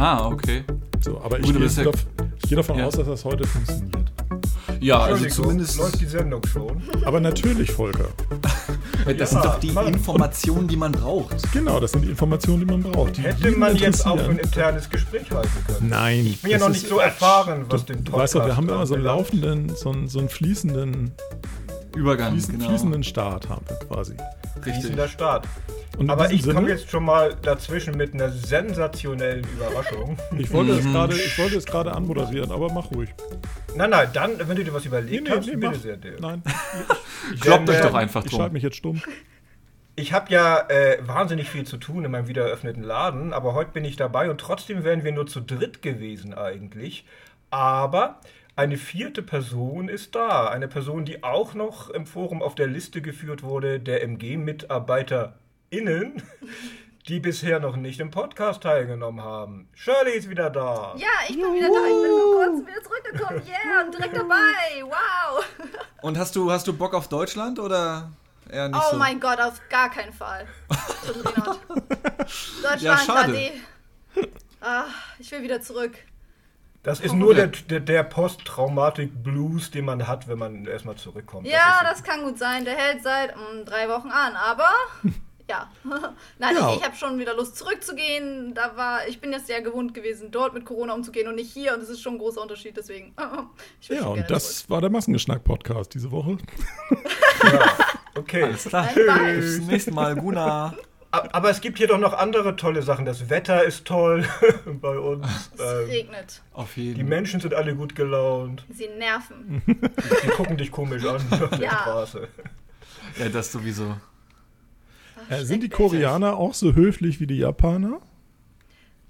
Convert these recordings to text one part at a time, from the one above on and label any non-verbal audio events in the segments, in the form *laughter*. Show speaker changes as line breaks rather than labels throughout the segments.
Ah, okay.
So, aber ich, gehe,
ja,
davon, ich gehe davon ja. aus, dass das heute funktioniert.
Ja, also zumindest.
Läuft die Sendung schon.
Aber natürlich, Volker.
Das ja, sind doch die Mann. Informationen, die man braucht.
Genau, das sind die Informationen, die man braucht. Die
Hätte man jetzt auch ein internes Gespräch halten können.
Nein.
Ich bin ja noch nicht so erfahren, was du, den
Podcast Weißt du, wir haben immer so einen laufenden, so einen, so einen fließenden
Übergang,
fließen, genau. fließenden Start haben wir quasi.
Richtig. Fließender Start. Aber ich komme jetzt schon mal dazwischen mit einer sensationellen Überraschung.
Ich wollte es gerade, ich wollte es gerade anmoderieren, aber mach ruhig.
Nein, nein, dann, wenn du dir was überlegt nee, nee, hast, nee, bitte sehr,
Dave. Nein. *laughs*
Kloppt euch doch einfach
drum. Ich schalte mich jetzt stumm.
Ich habe ja äh, wahnsinnig viel zu tun in meinem wieder eröffneten Laden, aber heute bin ich dabei und trotzdem wären wir nur zu dritt gewesen eigentlich. Aber eine vierte Person ist da. Eine Person, die auch noch im Forum auf der Liste geführt wurde, der MG-MitarbeiterInnen, *laughs* die bisher noch nicht im Podcast teilgenommen haben. Shirley ist wieder da.
Ja, ich bin wieder da. Ich bin vor kurzem wieder zurückgekommen. Yeah, und direkt dabei. Wow. *laughs*
Und hast du, hast du Bock auf Deutschland oder eher nicht
Oh
so?
mein Gott, auf gar keinen Fall. *laughs* Deutschland,
ja, schade.
Ah, ich will wieder zurück.
Das ist nur der, der, der Posttraumatik-Blues, den man hat, wenn man erstmal zurückkommt.
Ja, das, das kann gut sein. Der hält seit um, drei Wochen an, aber *laughs* ja. *laughs* Nein, ja. ich, ich habe schon wieder Lust zurückzugehen. Da war, ich bin jetzt sehr gewohnt gewesen, dort mit Corona umzugehen und nicht hier. Und das ist schon ein großer Unterschied, deswegen. *laughs*
ja, und das zurück. war der Massengeschnack-Podcast diese Woche.
ja, okay.
Alles klar. Tschüss. Bis nächsten Mal, Guna.
Aber es gibt hier doch noch andere tolle Sachen. Das Wetter ist toll *laughs* bei uns.
Es ähm, regnet.
Auf jeden.
Die Menschen sind alle gut gelaunt.
Sie nerven.
Die, gucken dich komisch an *laughs* *laughs* auf der
ja.
Straße.
Ja, das sowieso.
Ach, äh, sind die Koreaner auch so höflich wie die Japaner?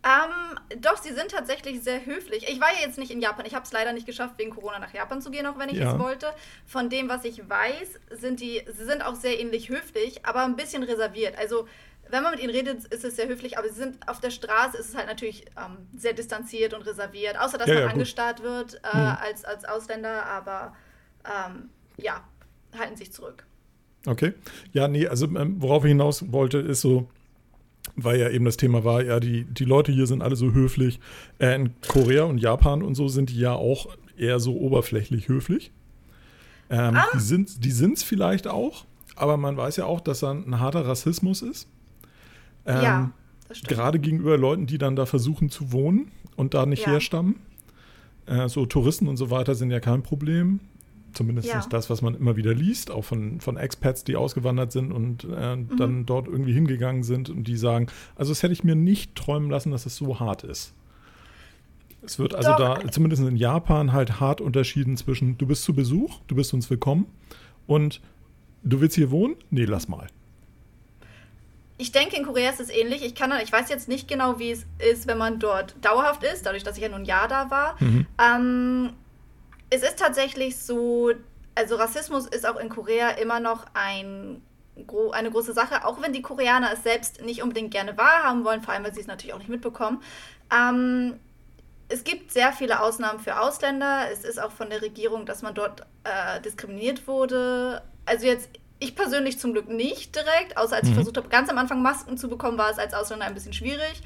Ähm, doch, sie sind tatsächlich sehr höflich. Ich war ja jetzt nicht in Japan. Ich habe es leider nicht geschafft, wegen Corona nach Japan zu gehen, auch wenn ich ja. es wollte. Von dem, was ich weiß, sind die, sie sind auch sehr ähnlich höflich, aber ein bisschen reserviert. Also wenn man mit ihnen redet, ist es sehr höflich, aber sie sind auf der Straße, ist es halt natürlich ähm, sehr distanziert und reserviert, außer dass ja, man ja, angestarrt wird äh, mhm. als, als Ausländer, aber ähm, ja, halten sich zurück.
Okay. Ja, nee, also ähm, worauf ich hinaus wollte, ist so, weil ja eben das Thema war, ja, die, die Leute hier sind alle so höflich. Äh, in Korea und Japan und so sind die ja auch eher so oberflächlich höflich. Ähm, ah. Die sind es vielleicht auch, aber man weiß ja auch, dass da ein harter Rassismus ist.
Ähm, ja,
Gerade gegenüber Leuten, die dann da versuchen zu wohnen und da nicht ja. herstammen. Äh, so Touristen und so weiter sind ja kein Problem. Zumindest ja. ist das, was man immer wieder liest, auch von, von Expats, die ausgewandert sind und äh, mhm. dann dort irgendwie hingegangen sind und die sagen, also das hätte ich mir nicht träumen lassen, dass es so hart ist. Es wird also Doch. da, zumindest in Japan, halt hart unterschieden zwischen, du bist zu Besuch, du bist uns willkommen und du willst hier wohnen? Nee, lass mal.
Ich denke, in Korea ist es ähnlich. Ich, kann, ich weiß jetzt nicht genau, wie es ist, wenn man dort dauerhaft ist, dadurch, dass ich ja nur ein Jahr da war. Mhm. Ähm, es ist tatsächlich so, also Rassismus ist auch in Korea immer noch ein, eine große Sache, auch wenn die Koreaner es selbst nicht unbedingt gerne wahrhaben wollen, vor allem, weil sie es natürlich auch nicht mitbekommen. Ähm, es gibt sehr viele Ausnahmen für Ausländer. Es ist auch von der Regierung, dass man dort äh, diskriminiert wurde. Also jetzt ich persönlich zum Glück nicht direkt, außer als mhm. ich versucht habe, ganz am Anfang Masken zu bekommen, war es als Ausländer ein bisschen schwierig.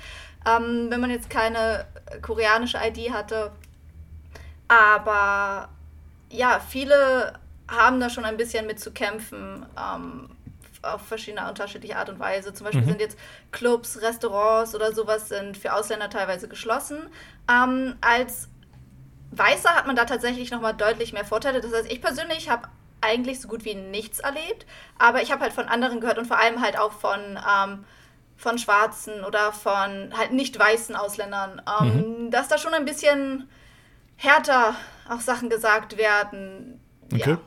Ähm, wenn man jetzt keine koreanische ID hatte. Aber ja, viele haben da schon ein bisschen mit zu kämpfen. Ähm, auf verschiedene unterschiedliche Art und Weise. Zum Beispiel mhm. sind jetzt Clubs, Restaurants oder sowas sind für Ausländer teilweise geschlossen. Ähm, als Weißer hat man da tatsächlich nochmal deutlich mehr Vorteile. Das heißt, ich persönlich habe eigentlich so gut wie nichts erlebt, aber ich habe halt von anderen gehört und vor allem halt auch von, ähm, von Schwarzen oder von halt nicht weißen Ausländern, ähm, mhm. dass da schon ein bisschen härter auch Sachen gesagt werden. Okay. Ja.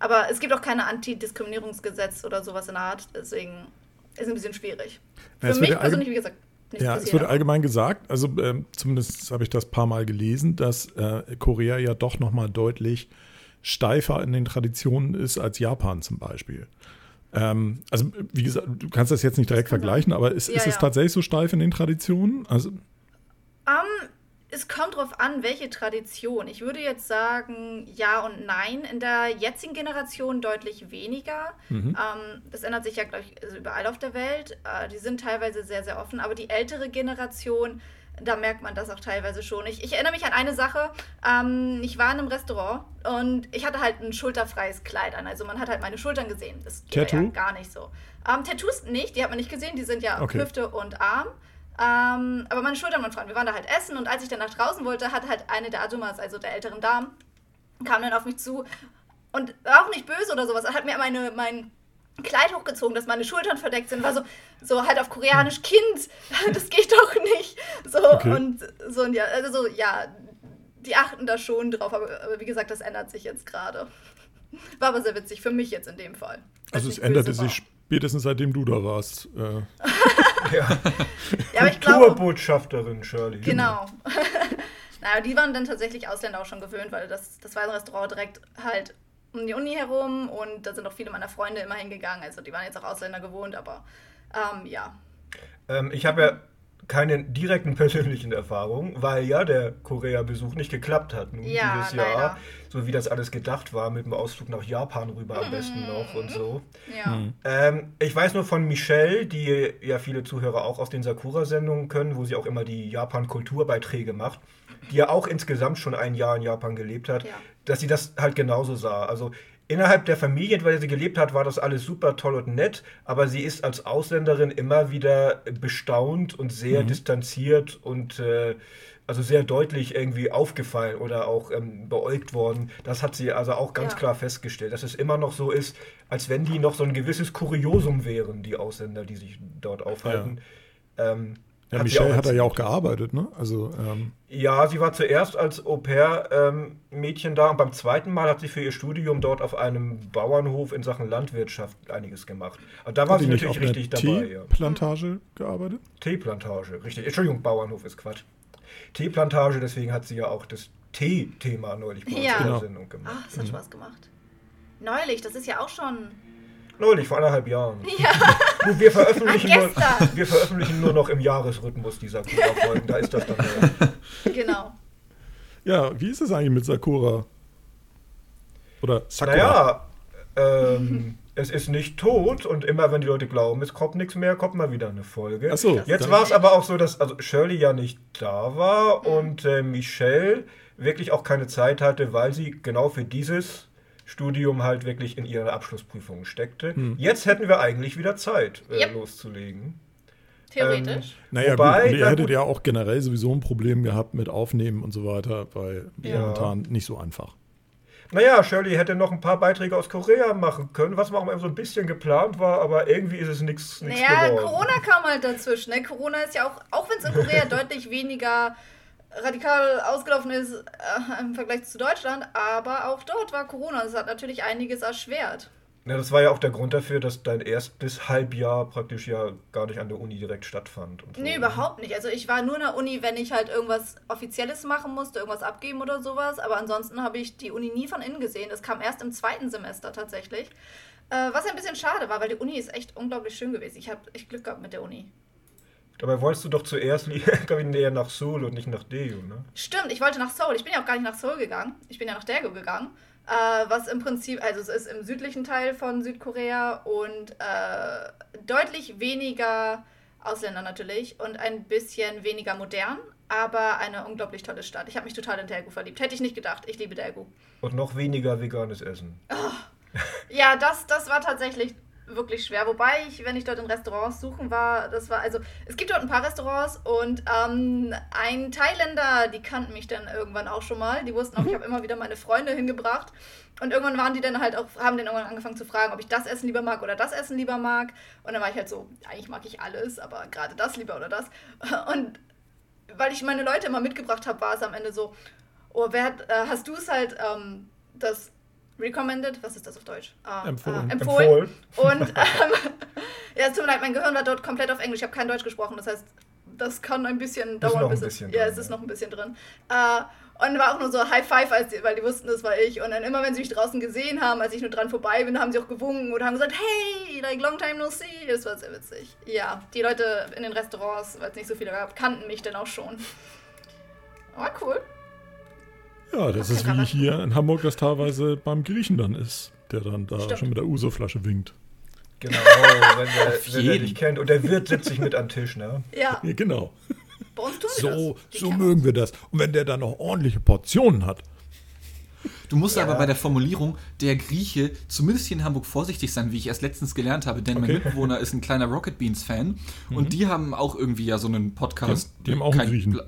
Aber es gibt auch keine Antidiskriminierungsgesetz oder sowas in der Art, deswegen ist es ein bisschen schwierig. Für
ja, mich persönlich, wie gesagt, ja, es wurde allgemein gesagt, also äh, zumindest habe ich das ein paar Mal gelesen, dass äh, Korea ja doch nochmal deutlich steifer in den Traditionen ist als Japan zum Beispiel. Ähm, also, wie gesagt, du kannst das jetzt nicht direkt vergleichen, aber ist, ja, ist es ja. tatsächlich so steif in den Traditionen? Also, um,
es kommt darauf an, welche Tradition. Ich würde jetzt sagen, ja und nein. In der jetzigen Generation deutlich weniger. Mhm. Ähm, das ändert sich ja, glaube ich, also überall auf der Welt. Äh, die sind teilweise sehr, sehr offen. Aber die ältere Generation da merkt man das auch teilweise schon. Ich, ich erinnere mich an eine Sache. Ähm, ich war in einem Restaurant und ich hatte halt ein schulterfreies Kleid an. Also man hat halt meine Schultern gesehen. Das geht ja gar nicht so. Ähm, Tattoos nicht, die hat man nicht gesehen. Die sind ja okay. Hüfte und Arm. Ähm, aber meine Schultern waren frei. Wir waren da halt essen und als ich dann nach draußen wollte, hat halt eine der Adumas, also der älteren Damen, kam dann auf mich zu und war auch nicht böse oder sowas. Er hat mir meine, mein Kleid hochgezogen, dass meine Schultern verdeckt sind, war so, so halt auf Koreanisch Kind, *laughs* das geht doch nicht. So okay. und so und ja, also so, ja, die achten da schon drauf, aber, aber wie gesagt, das ändert sich jetzt gerade. War aber sehr witzig, für mich jetzt in dem Fall.
Also es änderte sich spätestens seitdem du da warst. Äh. *laughs*
ja. ja, aber ich glaube. Kulturbotschafterin Shirley.
Genau. *laughs* naja, die waren dann tatsächlich Ausländer auch schon gewöhnt, weil das, das war ein Restaurant direkt halt um die Uni herum und da sind auch viele meiner Freunde immer hingegangen. Also die waren jetzt auch Ausländer gewohnt, aber ähm, ja.
Ähm, ich habe ja keine direkten persönlichen Erfahrungen, weil ja der Korea-Besuch nicht geklappt hat nun ja, dieses Jahr. Leider. So wie das alles gedacht war, mit dem Ausflug nach Japan rüber am besten noch und so. Ja. Mhm. Ähm, ich weiß nur von Michelle, die ja viele Zuhörer auch aus den Sakura-Sendungen können, wo sie auch immer die Japan-Kulturbeiträge macht, die ja auch insgesamt schon ein Jahr in Japan gelebt hat, ja. Dass sie das halt genauso sah. Also innerhalb der Familie, in der sie gelebt hat, war das alles super toll und nett, aber sie ist als Ausländerin immer wieder bestaunt und sehr mhm. distanziert und äh, also sehr deutlich irgendwie aufgefallen oder auch ähm, beäugt worden. Das hat sie also auch ganz ja. klar festgestellt, dass es immer noch so ist, als wenn die noch so ein gewisses Kuriosum wären, die Ausländer, die sich dort aufhalten. Ja. Ähm,
ja, Michelle hat da ja auch gearbeitet, ne? Also, ähm
ja, sie war zuerst als Au-pair-Mädchen ähm, da und beim zweiten Mal hat sie für ihr Studium dort auf einem Bauernhof in Sachen Landwirtschaft einiges gemacht. Und da war sie natürlich richtig dabei.
Teeplantage ja. gearbeitet?
Teeplantage, richtig. Entschuldigung, Bauernhof ist Quatsch. Teeplantage, deswegen hat sie ja auch das Tee-Thema neulich
bei ja. der Sendung gemacht. Ach, das hat mhm. Spaß gemacht. Neulich, das ist ja auch schon
Neulich, vor anderthalb Jahren. *laughs* Ja. Gut, wir, veröffentlichen nur, wir veröffentlichen nur noch im Jahresrhythmus dieser Sakura-Folgen. Da ist das dann.
Mehr. *laughs* Genau.
Ja, wie ist es eigentlich mit Sakura? Oder Sakura?
Naja, ähm, *laughs* es ist nicht tot und immer wenn die Leute glauben, es kommt nichts mehr, kommt mal wieder eine Folge. Ach so, Jetzt war es aber auch so, dass also Shirley ja nicht da war und äh, Michelle wirklich auch keine Zeit hatte, weil sie genau für dieses Studium halt wirklich in ihre Abschlussprüfungen steckte. Hm. Jetzt hätten wir eigentlich wieder Zeit, äh, yep. loszulegen.
Theoretisch. Ähm,
naja, wobei, gut, ihr hättet ja auch generell sowieso ein Problem gehabt mit Aufnehmen und so weiter, weil ja. momentan nicht so einfach.
Naja, Shirley hätte noch ein paar Beiträge aus Korea machen können, was auch mal so ein bisschen geplant war, aber irgendwie ist es nichts
naja, geworden. Corona kam halt dazwischen. Ne? Corona ist ja auch, auch wenn es in Korea *laughs* deutlich weniger radikal ausgelaufen ist äh, im Vergleich zu Deutschland, aber auch dort war Corona. Das hat natürlich einiges erschwert.
Ja, das war ja auch der Grund dafür, dass dein erstes Halbjahr praktisch ja gar nicht an der Uni direkt stattfand.
Und so. Nee, überhaupt nicht. Also ich war nur in der Uni, wenn ich halt irgendwas Offizielles machen musste, irgendwas abgeben oder sowas. Aber ansonsten habe ich die Uni nie von innen gesehen. Das kam erst im zweiten Semester tatsächlich. Äh, was ein bisschen schade war, weil die Uni ist echt unglaublich schön gewesen. Ich habe echt Glück gehabt mit der Uni.
Dabei wolltest du doch zuerst *laughs* näher nach Seoul und nicht nach Daegu, ne?
Stimmt, ich wollte nach Seoul. Ich bin ja auch gar nicht nach Seoul gegangen. Ich bin ja nach Daegu gegangen. Äh, was im Prinzip, also es ist im südlichen Teil von Südkorea und äh, deutlich weniger Ausländer natürlich und ein bisschen weniger modern, aber eine unglaublich tolle Stadt. Ich habe mich total in Daegu verliebt. Hätte ich nicht gedacht. Ich liebe Daegu.
Und noch weniger veganes Essen.
Oh. Ja, das, das war tatsächlich wirklich schwer. Wobei ich, wenn ich dort in Restaurants suchen war, das war, also es gibt dort ein paar Restaurants und ähm, ein Thailänder, die kannten mich dann irgendwann auch schon mal. Die wussten auch, ich habe immer wieder meine Freunde hingebracht. Und irgendwann waren die dann halt auch, haben dann irgendwann angefangen zu fragen, ob ich das Essen lieber mag oder das Essen lieber mag. Und dann war ich halt so, eigentlich mag ich alles, aber gerade das lieber oder das. *laughs* Und weil ich meine Leute immer mitgebracht habe, war es am Ende so, oh, wer hat, äh, hast du es halt ähm, das recommended, was ist das auf Deutsch?
Uh, empfohlen.
Uh, empfohlen. Und *laughs* ähm, ja, es tut mir leid, mein Gehirn war dort komplett auf Englisch. Ich habe kein Deutsch gesprochen, das heißt, das kann ein bisschen dauern.
Ist noch ein bisschen
ja, drin, es ist noch ein bisschen drin. Uh, und war auch nur so High Five, die, weil die wussten, das war ich. Und dann immer, wenn sie mich draußen gesehen haben, als ich nur dran vorbei bin, haben sie auch gewunken oder haben gesagt, hey, like long time no see. Das war sehr witzig. Ja, die Leute in den Restaurants, weil es nicht so viele gab, kannten mich dann auch schon. War cool.
Ja, das ist wie hier in Hamburg das teilweise beim Griechen dann ist, der dann da Stimmt. schon mit der Uso-Flasche winkt.
Genau, wenn der, wenn der dich kennt. Und der Wirt sitzt sich mit am Tisch, ne?
Ja.
ja genau. Bei uns tun so, das. so mögen wir das. Und wenn der dann noch ordentliche Portionen hat.
Du musst ja. aber bei der Formulierung der Grieche zumindest hier in Hamburg vorsichtig sein, wie ich erst letztens gelernt habe, denn okay. mein Mitbewohner ist ein kleiner Rocket Beans Fan mhm. und die haben auch irgendwie ja so einen Podcast.
Die, die haben auch einen Griechen.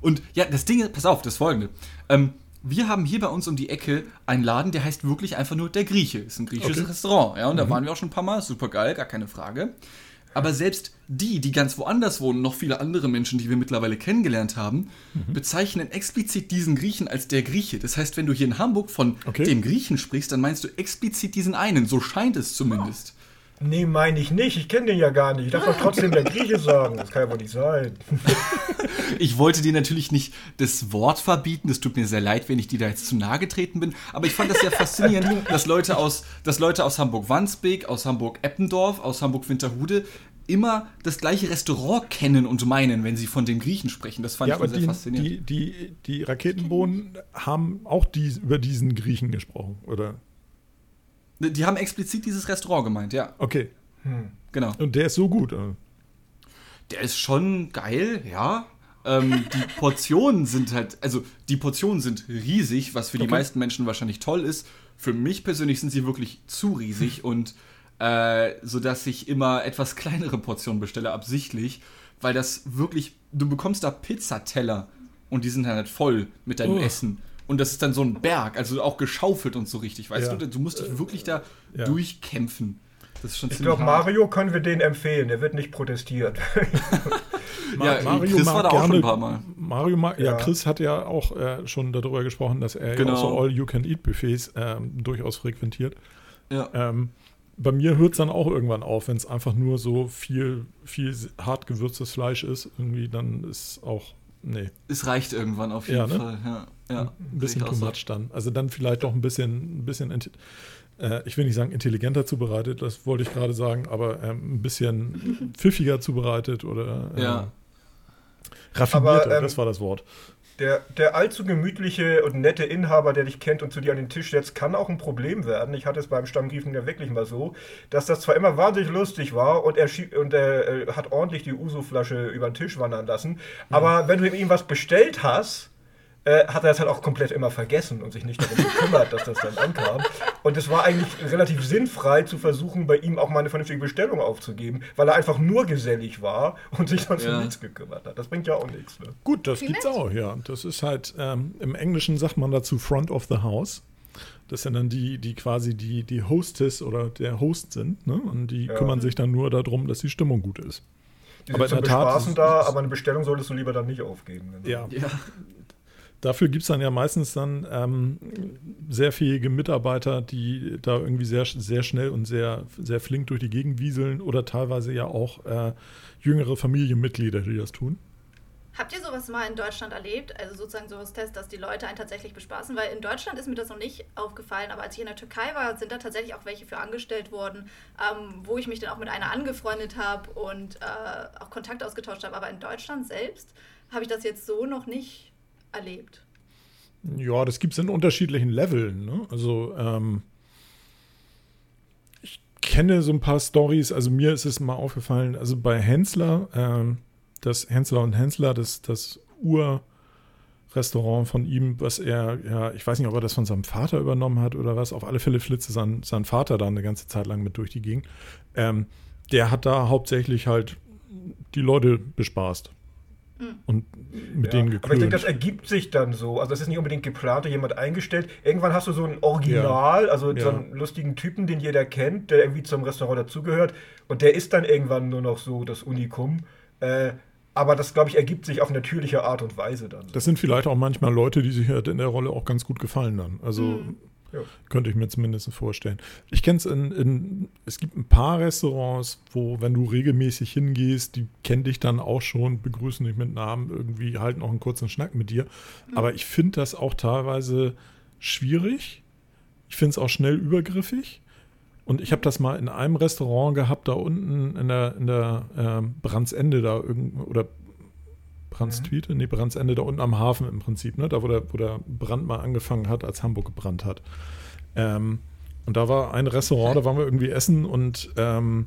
Und ja, das Ding, pass auf, das folgende. Ähm, wir haben hier bei uns um die Ecke einen Laden, der heißt wirklich einfach nur der Grieche. Ist ein griechisches okay. Restaurant, ja, und mhm. da waren wir auch schon ein paar Mal, super geil, gar keine Frage. Aber selbst die, die ganz woanders wohnen, noch viele andere Menschen, die wir mittlerweile kennengelernt haben, mhm. bezeichnen explizit diesen Griechen als der Grieche. Das heißt, wenn du hier in Hamburg von okay. dem Griechen sprichst, dann meinst du explizit diesen einen. So scheint es zumindest.
Nee, meine ich nicht. Ich kenne den ja gar nicht. Ich darf doch trotzdem der Grieche sagen. Das kann ja wohl nicht sein. *laughs*
ich wollte dir natürlich nicht das Wort verbieten. Es tut mir sehr leid, wenn ich dir da jetzt zu nahe getreten bin. Aber ich fand das sehr faszinierend, *laughs* dass Leute aus, dass Leute aus Hamburg-Wandsbek, aus Hamburg-Eppendorf, aus Hamburg-Winterhude immer das gleiche Restaurant kennen und meinen, wenn sie von den Griechen sprechen. Das fand ja, ich sehr
die,
faszinierend.
Die, die, die Raketenbohnen haben auch die, über diesen Griechen gesprochen, oder?
Die haben explizit dieses Restaurant gemeint, ja.
Okay.
Hm. Genau.
Und der ist so gut. Oder?
Der ist schon geil, ja. Ähm, die *laughs* Portionen sind halt, also die Portionen sind riesig, was für die meisten Menschen wahrscheinlich toll ist. Für mich persönlich sind sie wirklich zu riesig und äh, sodass ich immer etwas kleinere Portionen bestelle, absichtlich, weil das wirklich, du bekommst da Pizzateller und die sind halt voll mit deinem oh. Essen. Und das ist dann so ein Berg, also auch geschaufelt und so richtig, weißt ja. du? Du musst dich wirklich da ja. durchkämpfen.
Das ist schon ich glaube, Mario können wir den empfehlen, der wird nicht protestiert. *laughs*
ja, Mario Chris war da auch schon ein paar Mal. Mario mag, ja. ja. Chris hat ja auch äh, schon darüber gesprochen, dass er genau. ja auch so All-You-Can-Eat-Buffets ähm, durchaus frequentiert. Ja. Ähm, bei mir hört es dann auch irgendwann auf, wenn es einfach nur so viel, viel hart gewürztes Fleisch ist. Irgendwie dann ist auch, nee.
Es reicht irgendwann auf jeden ja, ne? Fall, ja. Ja
ein bisschen too much dann. Also dann vielleicht doch ein bisschen, ein bisschen äh, ich will nicht sagen intelligenter zubereitet, das wollte ich gerade sagen, aber ähm, ein bisschen pfiffiger zubereitet oder äh, ja. raffinierter, aber, ähm, das war das Wort.
Der, der allzu gemütliche und nette Inhaber, der dich kennt und zu dir an den Tisch setzt, kann auch ein Problem werden. Ich hatte es beim Stammgriefen ja wirklich mal so, dass das zwar immer wahnsinnig lustig war und er, und er äh, hat ordentlich die Uso-Flasche über den Tisch wandern lassen, mhm. aber wenn du ihm was bestellt hast, äh, hat er das halt auch komplett immer vergessen und sich nicht darum gekümmert, dass das dann ankam. Und es war eigentlich relativ sinnfrei zu versuchen, bei ihm auch mal eine vernünftige Bestellung aufzugeben, weil er einfach nur gesellig war und sich sonst ja. um nichts gekümmert hat. Das bringt ja auch nichts. Ne?
Gut, das gibt's auch, ja. Das ist halt, ähm, im Englischen sagt man dazu Front of the House. Das sind dann die, die quasi die, die Hostess oder der Host sind. Ne? Und die ja. kümmern sich dann nur darum, dass die Stimmung gut ist.
Die aber sind in der Tat, da, aber eine Bestellung solltest du lieber dann nicht aufgeben.
Genau. Ja. ja. Dafür gibt es dann ja meistens dann ähm, sehr fähige Mitarbeiter, die da irgendwie sehr, sehr schnell und sehr, sehr flink durch die Gegend wieseln oder teilweise ja auch äh, jüngere Familienmitglieder, die das tun.
Habt ihr sowas mal in Deutschland erlebt? Also sozusagen sowas Test, dass die Leute einen tatsächlich bespaßen? Weil in Deutschland ist mir das noch nicht aufgefallen, aber als ich in der Türkei war, sind da tatsächlich auch welche für angestellt worden, ähm, wo ich mich dann auch mit einer angefreundet habe und äh, auch Kontakt ausgetauscht habe. Aber in Deutschland selbst habe ich das jetzt so noch nicht erlebt?
Ja, das gibt es in unterschiedlichen Leveln. Ne? Also, ähm, ich kenne so ein paar Stories. Also, mir ist es mal aufgefallen, also bei Hensler, ähm, das Hensler und Hensler, das, das Ur-Restaurant von ihm, was er, ja, ich weiß nicht, ob er das von seinem Vater übernommen hat oder was. Auf alle Fälle flitze sein, sein Vater da eine ganze Zeit lang mit durch die Gegend. Ähm, der hat da hauptsächlich halt die Leute bespaßt. Und mit ja, denen geklönt.
Aber ich denke, das ergibt sich dann so. Also das ist nicht unbedingt geplant, jemand eingestellt. Irgendwann hast du so ein Original, ja. also ja. so einen lustigen Typen, den jeder kennt, der irgendwie zum Restaurant dazugehört. Und der ist dann irgendwann nur noch so das Unikum. Äh, aber das, glaube ich, ergibt sich auf natürliche Art und Weise dann.
Das sind vielleicht auch manchmal Leute, die sich halt in der Rolle auch ganz gut gefallen dann. Also mhm. Ja. Könnte ich mir zumindest vorstellen. Ich kenne es in, in, es gibt ein paar Restaurants, wo, wenn du regelmäßig hingehst, die kennen dich dann auch schon, begrüßen dich mit Namen, irgendwie halten auch einen kurzen Schnack mit dir. Mhm. Aber ich finde das auch teilweise schwierig. Ich finde es auch schnell übergriffig. Und ich habe das mal in einem Restaurant gehabt, da unten in der, in der äh, Brandsende da irgend, oder Brandstwiete? Nee, Brandsende da unten am Hafen im Prinzip, ne? Da, wo der, wo der Brand mal angefangen hat, als Hamburg gebrannt hat. Ähm, und da war ein Restaurant, da waren wir irgendwie essen und ähm,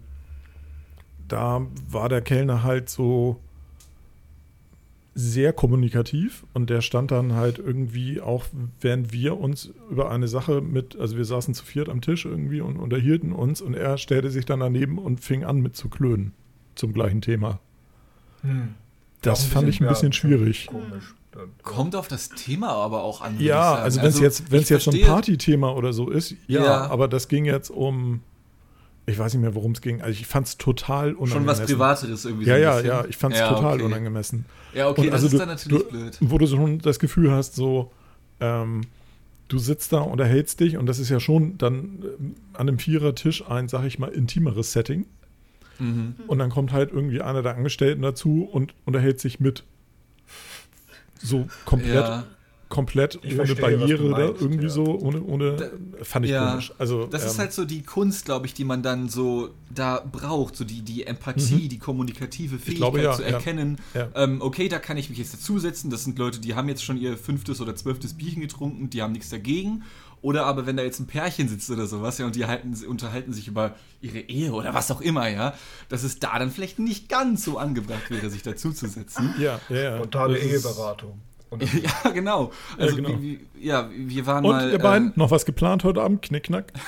da war der Kellner halt so, sehr kommunikativ und der stand dann halt irgendwie auch, während wir uns über eine Sache mit, also wir saßen zu viert am Tisch irgendwie und unterhielten uns und er stellte sich dann daneben und fing an mit zu klönen zum gleichen Thema. Hm. Das fand ich ein bisschen schwierig. Komisch.
Kommt auf das Thema aber auch an.
Ja, also wenn es also, jetzt, wenn's jetzt so ein Partythema oder so ist, ja, ja, aber das ging jetzt um ich weiß nicht mehr, worum es ging. Also ich fand es total unangemessen. Schon was
Privateres irgendwie.
Ja, so ja, ja, ich fand es ja, total okay. unangemessen.
Ja, okay, Und das also ist du, dann natürlich
du,
blöd.
Wo du schon das Gefühl hast, so, ähm, du sitzt da, unterhältst dich und das ist ja schon dann äh, an einem Vierertisch ein, sag ich mal, intimeres Setting. Mhm. Und dann kommt halt irgendwie einer der Angestellten dazu und unterhält sich mit. So komplett ja komplett ich ohne verstehe, Barriere da irgendwie ja. so, ohne, ohne da, fand ich ja, komisch. Also,
das ähm, ist halt so die Kunst, glaube ich, die man dann so da braucht, so die, die Empathie, mhm. die kommunikative Fähigkeit glaube, ja, zu erkennen, ähm, okay, da kann ich mich jetzt dazusetzen, das sind Leute, die haben jetzt schon ihr fünftes oder zwölftes Bierchen getrunken, die haben nichts dagegen. Oder aber wenn da jetzt ein Pärchen sitzt oder sowas, ja, und die halten, unterhalten sich über ihre Ehe oder was auch immer, ja, dass es da dann vielleicht nicht ganz so angebracht wäre, sich dazuzusetzen.
Ja, ja, ja. Spontane Eheberatung. *laughs*
ja, genau. Also, ja, genau. Wie, wie, ja, wir waren
Und
mal.
ihr beiden, äh, noch was geplant heute Abend? Knickknack? *laughs*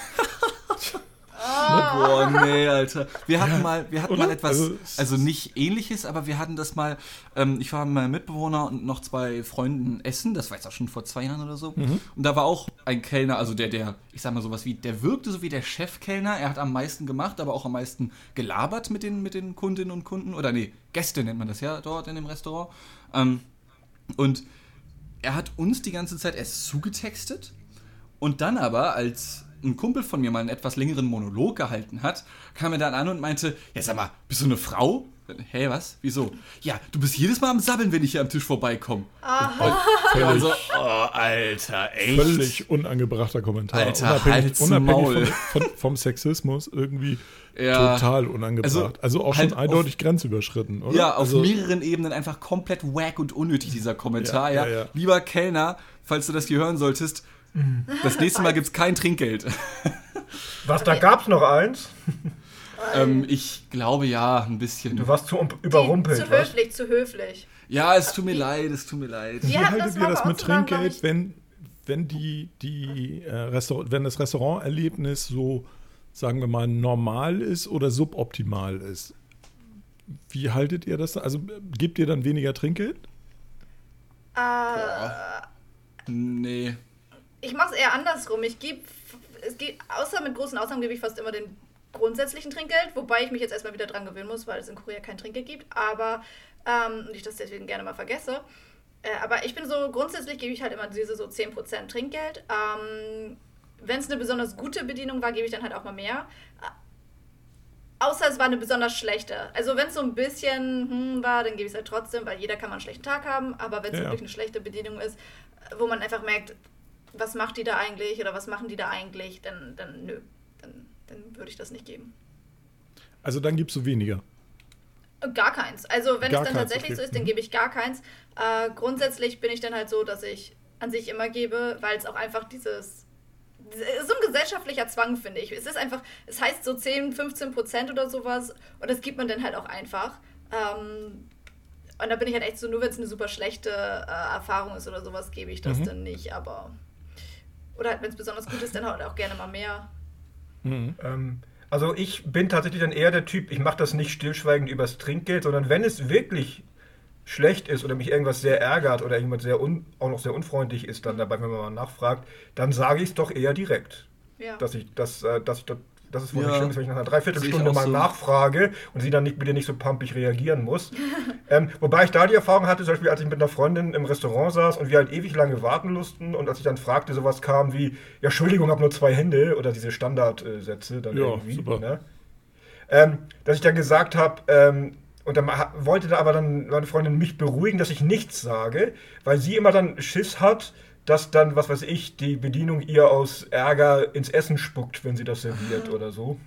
Ah. Boah, nee, Alter. Wir hatten mal, wir hatten mal etwas, also, also, nicht ähnliches, aber wir hatten das mal, ähm, ich war mit meinem Mitbewohner und noch zwei Freunden essen, das war jetzt auch schon vor zwei Jahren oder so. Mhm. Und da war auch ein Kellner, also der, der, ich sag mal sowas wie, der wirkte so wie der Chefkellner, er hat am meisten gemacht, aber auch am meisten gelabert mit den, mit den Kundinnen und Kunden. Oder nee, Gäste nennt man das ja dort in dem Restaurant. Ähm, und er hat uns die ganze Zeit erst zugetextet und dann aber, als ein Kumpel von mir mal einen etwas längeren Monolog gehalten hat, kam er dann an und meinte, ja sag mal, bist du eine Frau? Hä, hey, was? Wieso? Ja, du bist jedes Mal am Sabbeln, wenn ich hier am Tisch vorbeikomme.
Völlig, also, oh, Alter, echt? Völlig unangebrachter Kommentar.
Alter, unabhängig, unabhängig
von, von, vom Sexismus irgendwie ja. total unangebracht. Also, also auch halt schon eindeutig auf, grenzüberschritten, oder?
Ja, auf
also,
mehreren Ebenen einfach komplett wack und unnötig, dieser Kommentar. Ja, ja, ja. Lieber Kellner, falls du das hier hören solltest, das nächste Mal gibt es kein Trinkgeld. *laughs*
Was, da gab es noch eins? *laughs*
ähm, ich glaube ja, ein bisschen.
Du warst zu überrumpelt.
Zu höflich, zu höflich.
Ja, es tut mir leid, es tut mir leid.
Wie haltet ihr das mit Trinkgeld, wenn, wenn, die, die, äh, Restaurant, wenn das Restauranterlebnis so sagen wir mal, normal ist oder suboptimal ist. Wie haltet ihr das? Also gebt ihr dann weniger Trinkgeld?
Äh,
nee.
Ich mache es eher andersrum. Ich gebe, außer mit großen Ausnahmen gebe ich fast immer den grundsätzlichen Trinkgeld, wobei ich mich jetzt erstmal wieder dran gewöhnen muss, weil es in Korea kein Trinkgeld gibt, aber ähm, ich das deswegen gerne mal vergesse. Äh, aber ich bin so, grundsätzlich gebe ich halt immer diese so 10% Trinkgeld. Ähm, wenn es eine besonders gute Bedienung war, gebe ich dann halt auch mal mehr. Außer es war eine besonders schlechte. Also wenn es so ein bisschen hm, war, dann gebe ich es halt trotzdem, weil jeder kann mal einen schlechten Tag haben. Aber wenn es ja, wirklich eine schlechte Bedienung ist, wo man einfach merkt, was macht die da eigentlich oder was machen die da eigentlich, dann, dann nö, dann, dann würde ich das nicht geben.
Also dann gibst du weniger.
Gar keins. Also wenn gar es dann tatsächlich okay. so ist, dann mhm. gebe ich gar keins. Äh, grundsätzlich bin ich dann halt so, dass ich an sich immer gebe, weil es auch einfach dieses so ein gesellschaftlicher Zwang, finde ich. Es ist einfach, es heißt so 10, 15 Prozent oder sowas und das gibt man dann halt auch einfach. Ähm, und da bin ich halt echt so, nur wenn es eine super schlechte äh, Erfahrung ist oder sowas, gebe ich das mhm. dann nicht, aber. Oder halt, wenn es besonders gut ist, dann halt auch gerne mal mehr.
Mhm. Ähm, also ich bin tatsächlich dann eher der Typ, ich mache das nicht stillschweigend übers Trinkgeld, sondern wenn es wirklich schlecht ist oder mich irgendwas sehr ärgert oder jemand sehr un, auch noch sehr unfreundlich ist dann dabei, wenn man mal nachfragt, dann sage ich es doch eher direkt. Ja. Dass ich, dass, äh, dass ich das, dass es wohl ja. nicht schlimm ist, wenn ich nach einer Dreiviertelstunde mal so. nachfrage und sie dann nicht, bitte nicht so pumpig reagieren muss. *laughs* ähm, wobei ich da die Erfahrung hatte, zum Beispiel als ich mit einer Freundin im Restaurant saß und wir halt ewig lange warten mussten und als ich dann fragte, sowas kam wie, ja, Entschuldigung, habe nur zwei Hände oder diese Standardsätze dann ja, irgendwie. Super. Ne? Ähm, dass ich dann gesagt habe, ähm, und dann wollte da aber dann meine Freundin mich beruhigen, dass ich nichts sage, weil sie immer dann Schiss hat, dass dann, was weiß ich, die Bedienung ihr aus Ärger ins Essen spuckt, wenn sie das serviert oder so.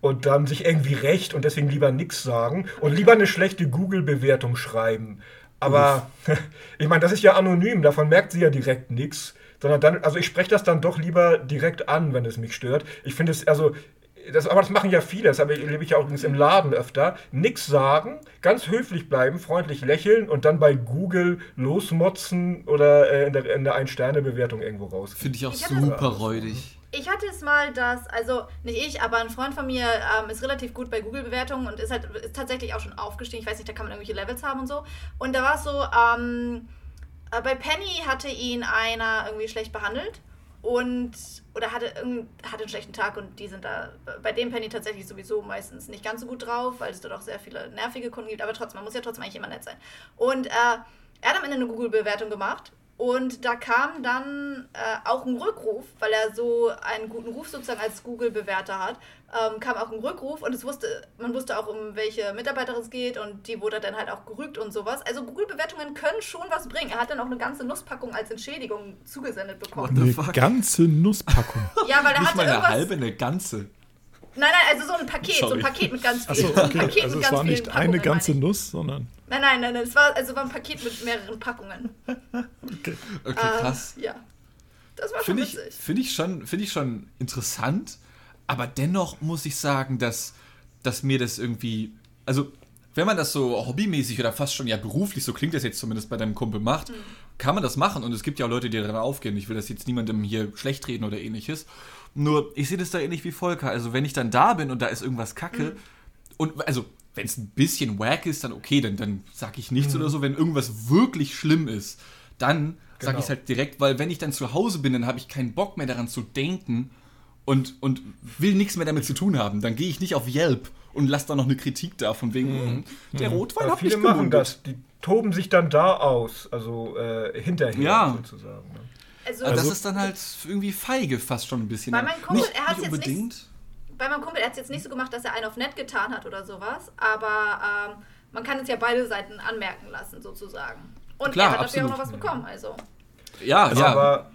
Und dann sich irgendwie recht und deswegen lieber nichts sagen und lieber eine schlechte Google-Bewertung schreiben. Aber *laughs* ich meine, das ist ja anonym, davon merkt sie ja direkt nichts. Sondern dann, also ich spreche das dann doch lieber direkt an, wenn es mich stört. Ich finde es, also das, aber das machen ja viele, das erlebe ich ja übrigens im Laden öfter. Nix sagen, ganz höflich bleiben, freundlich lächeln und dann bei Google losmotzen oder äh, in der, in der Ein-Sterne-Bewertung irgendwo raus.
Finde ich auch ich super räudig.
Ich hatte es mal, dass, also nicht ich, aber ein Freund von mir ähm, ist relativ gut bei Google-Bewertungen und ist halt ist tatsächlich auch schon aufgestiegen. Ich weiß nicht, da kann man irgendwelche Levels haben und so. Und da war es so, ähm, äh, bei Penny hatte ihn einer irgendwie schlecht behandelt und oder hatte, hatte einen schlechten Tag und die sind da bei dem Penny tatsächlich sowieso meistens nicht ganz so gut drauf, weil es dort auch sehr viele nervige Kunden gibt, aber trotzdem, man muss ja trotzdem eigentlich immer nett sein. Und äh, er hat am Ende eine Google-Bewertung gemacht und da kam dann äh, auch ein Rückruf, weil er so einen guten Ruf sozusagen als Google-Bewerter hat, ähm, kam auch ein Rückruf und es wusste, man wusste auch, um welche Mitarbeiter es geht und die wurde dann halt auch gerügt und sowas. Also Google-Bewertungen können schon was bringen. Er hat dann auch eine ganze Nusspackung als Entschädigung zugesendet bekommen.
Eine ganze Nusspackung?
ja, weil er
Nicht
hatte
mal eine
irgendwas...
halbe, eine ganze.
Nein, nein, also so ein Paket, Sorry. so ein Paket mit ganz
vielen. So, okay. so also es war nicht eine ganze Nuss, sondern.
Nein, nein, nein, nein, es war also war ein Paket mit mehreren Packungen.
okay. Okay, krass.
Äh, ja. Das war
find
schon witzig.
Finde ich, schon, find ich schon interessant, aber dennoch muss ich sagen, dass, dass mir das irgendwie. Also, wenn man das so hobbymäßig oder fast schon ja beruflich, so klingt das jetzt zumindest bei deinem Kumpel macht, mhm. kann man das machen. Und es gibt ja auch Leute, die daran aufgehen. Ich will das jetzt niemandem hier schlecht reden oder ähnliches. Nur, ich sehe das da ähnlich wie Volker. Also, wenn ich dann da bin und da ist irgendwas kacke, mhm. und also, wenn es ein bisschen wack ist, dann okay, dann, dann sag ich nichts mhm. oder so. Wenn irgendwas wirklich schlimm ist, dann genau. sage ich es halt direkt, weil wenn ich dann zu Hause bin, dann habe ich keinen Bock mehr daran zu denken und, und will nichts mehr damit zu tun haben. Dann gehe ich nicht auf Yelp und lasse da noch eine Kritik da, von wegen, mhm. der mhm. Rotwein hat
Viele machen das, die toben sich dann da aus, also äh, hinterher
ja.
sozusagen. Ne?
Also, also, das ist dann halt irgendwie feige fast schon ein bisschen.
Bei meinem Kumpel, nicht, er hat jetzt unbedingt. Nicht, bei meinem Kumpel, er hat es jetzt nicht so gemacht, dass er einen auf nett getan hat oder sowas, aber ähm, man kann es ja beide Seiten anmerken lassen, sozusagen. Und Klar, er hat dafür auch noch was bekommen, also.
Ja, ja.
Aber.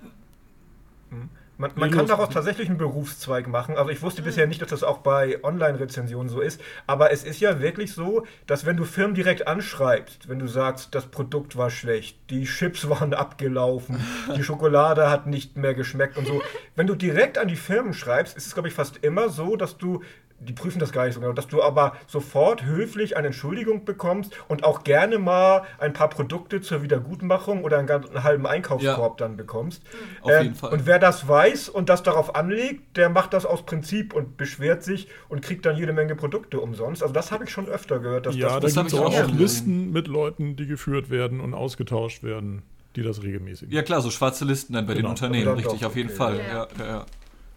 Man, man kann daraus tatsächlich einen Berufszweig machen. Also ich wusste mhm. bisher nicht, dass das auch bei Online-Rezensionen so ist. Aber es ist ja wirklich so, dass wenn du Firmen direkt anschreibst, wenn du sagst, das Produkt war schlecht, die Chips *laughs* waren abgelaufen, die Schokolade hat nicht mehr geschmeckt und so. *laughs* Wenn du direkt an die Firmen schreibst, ist es, glaube ich, fast immer so, dass du die prüfen das gar nicht so genau, dass du aber sofort höflich eine Entschuldigung bekommst und auch gerne mal ein paar Produkte zur Wiedergutmachung oder einen, einen halben Einkaufskorb ja. dann bekommst.
Auf ähm, jeden Fall.
Und wer das weiß und das darauf anlegt, der macht das aus Prinzip und beschwert sich und kriegt dann jede Menge Produkte umsonst. Also das habe ich schon öfter gehört. Dass
ja,
das,
da gibt es auch, auch Listen mit Leuten, die geführt werden und ausgetauscht werden, die das regelmäßig
Ja klar, so schwarze Listen dann bei genau. den Unternehmen, richtig, auf jeden okay. Fall. Ja. Ja, ja.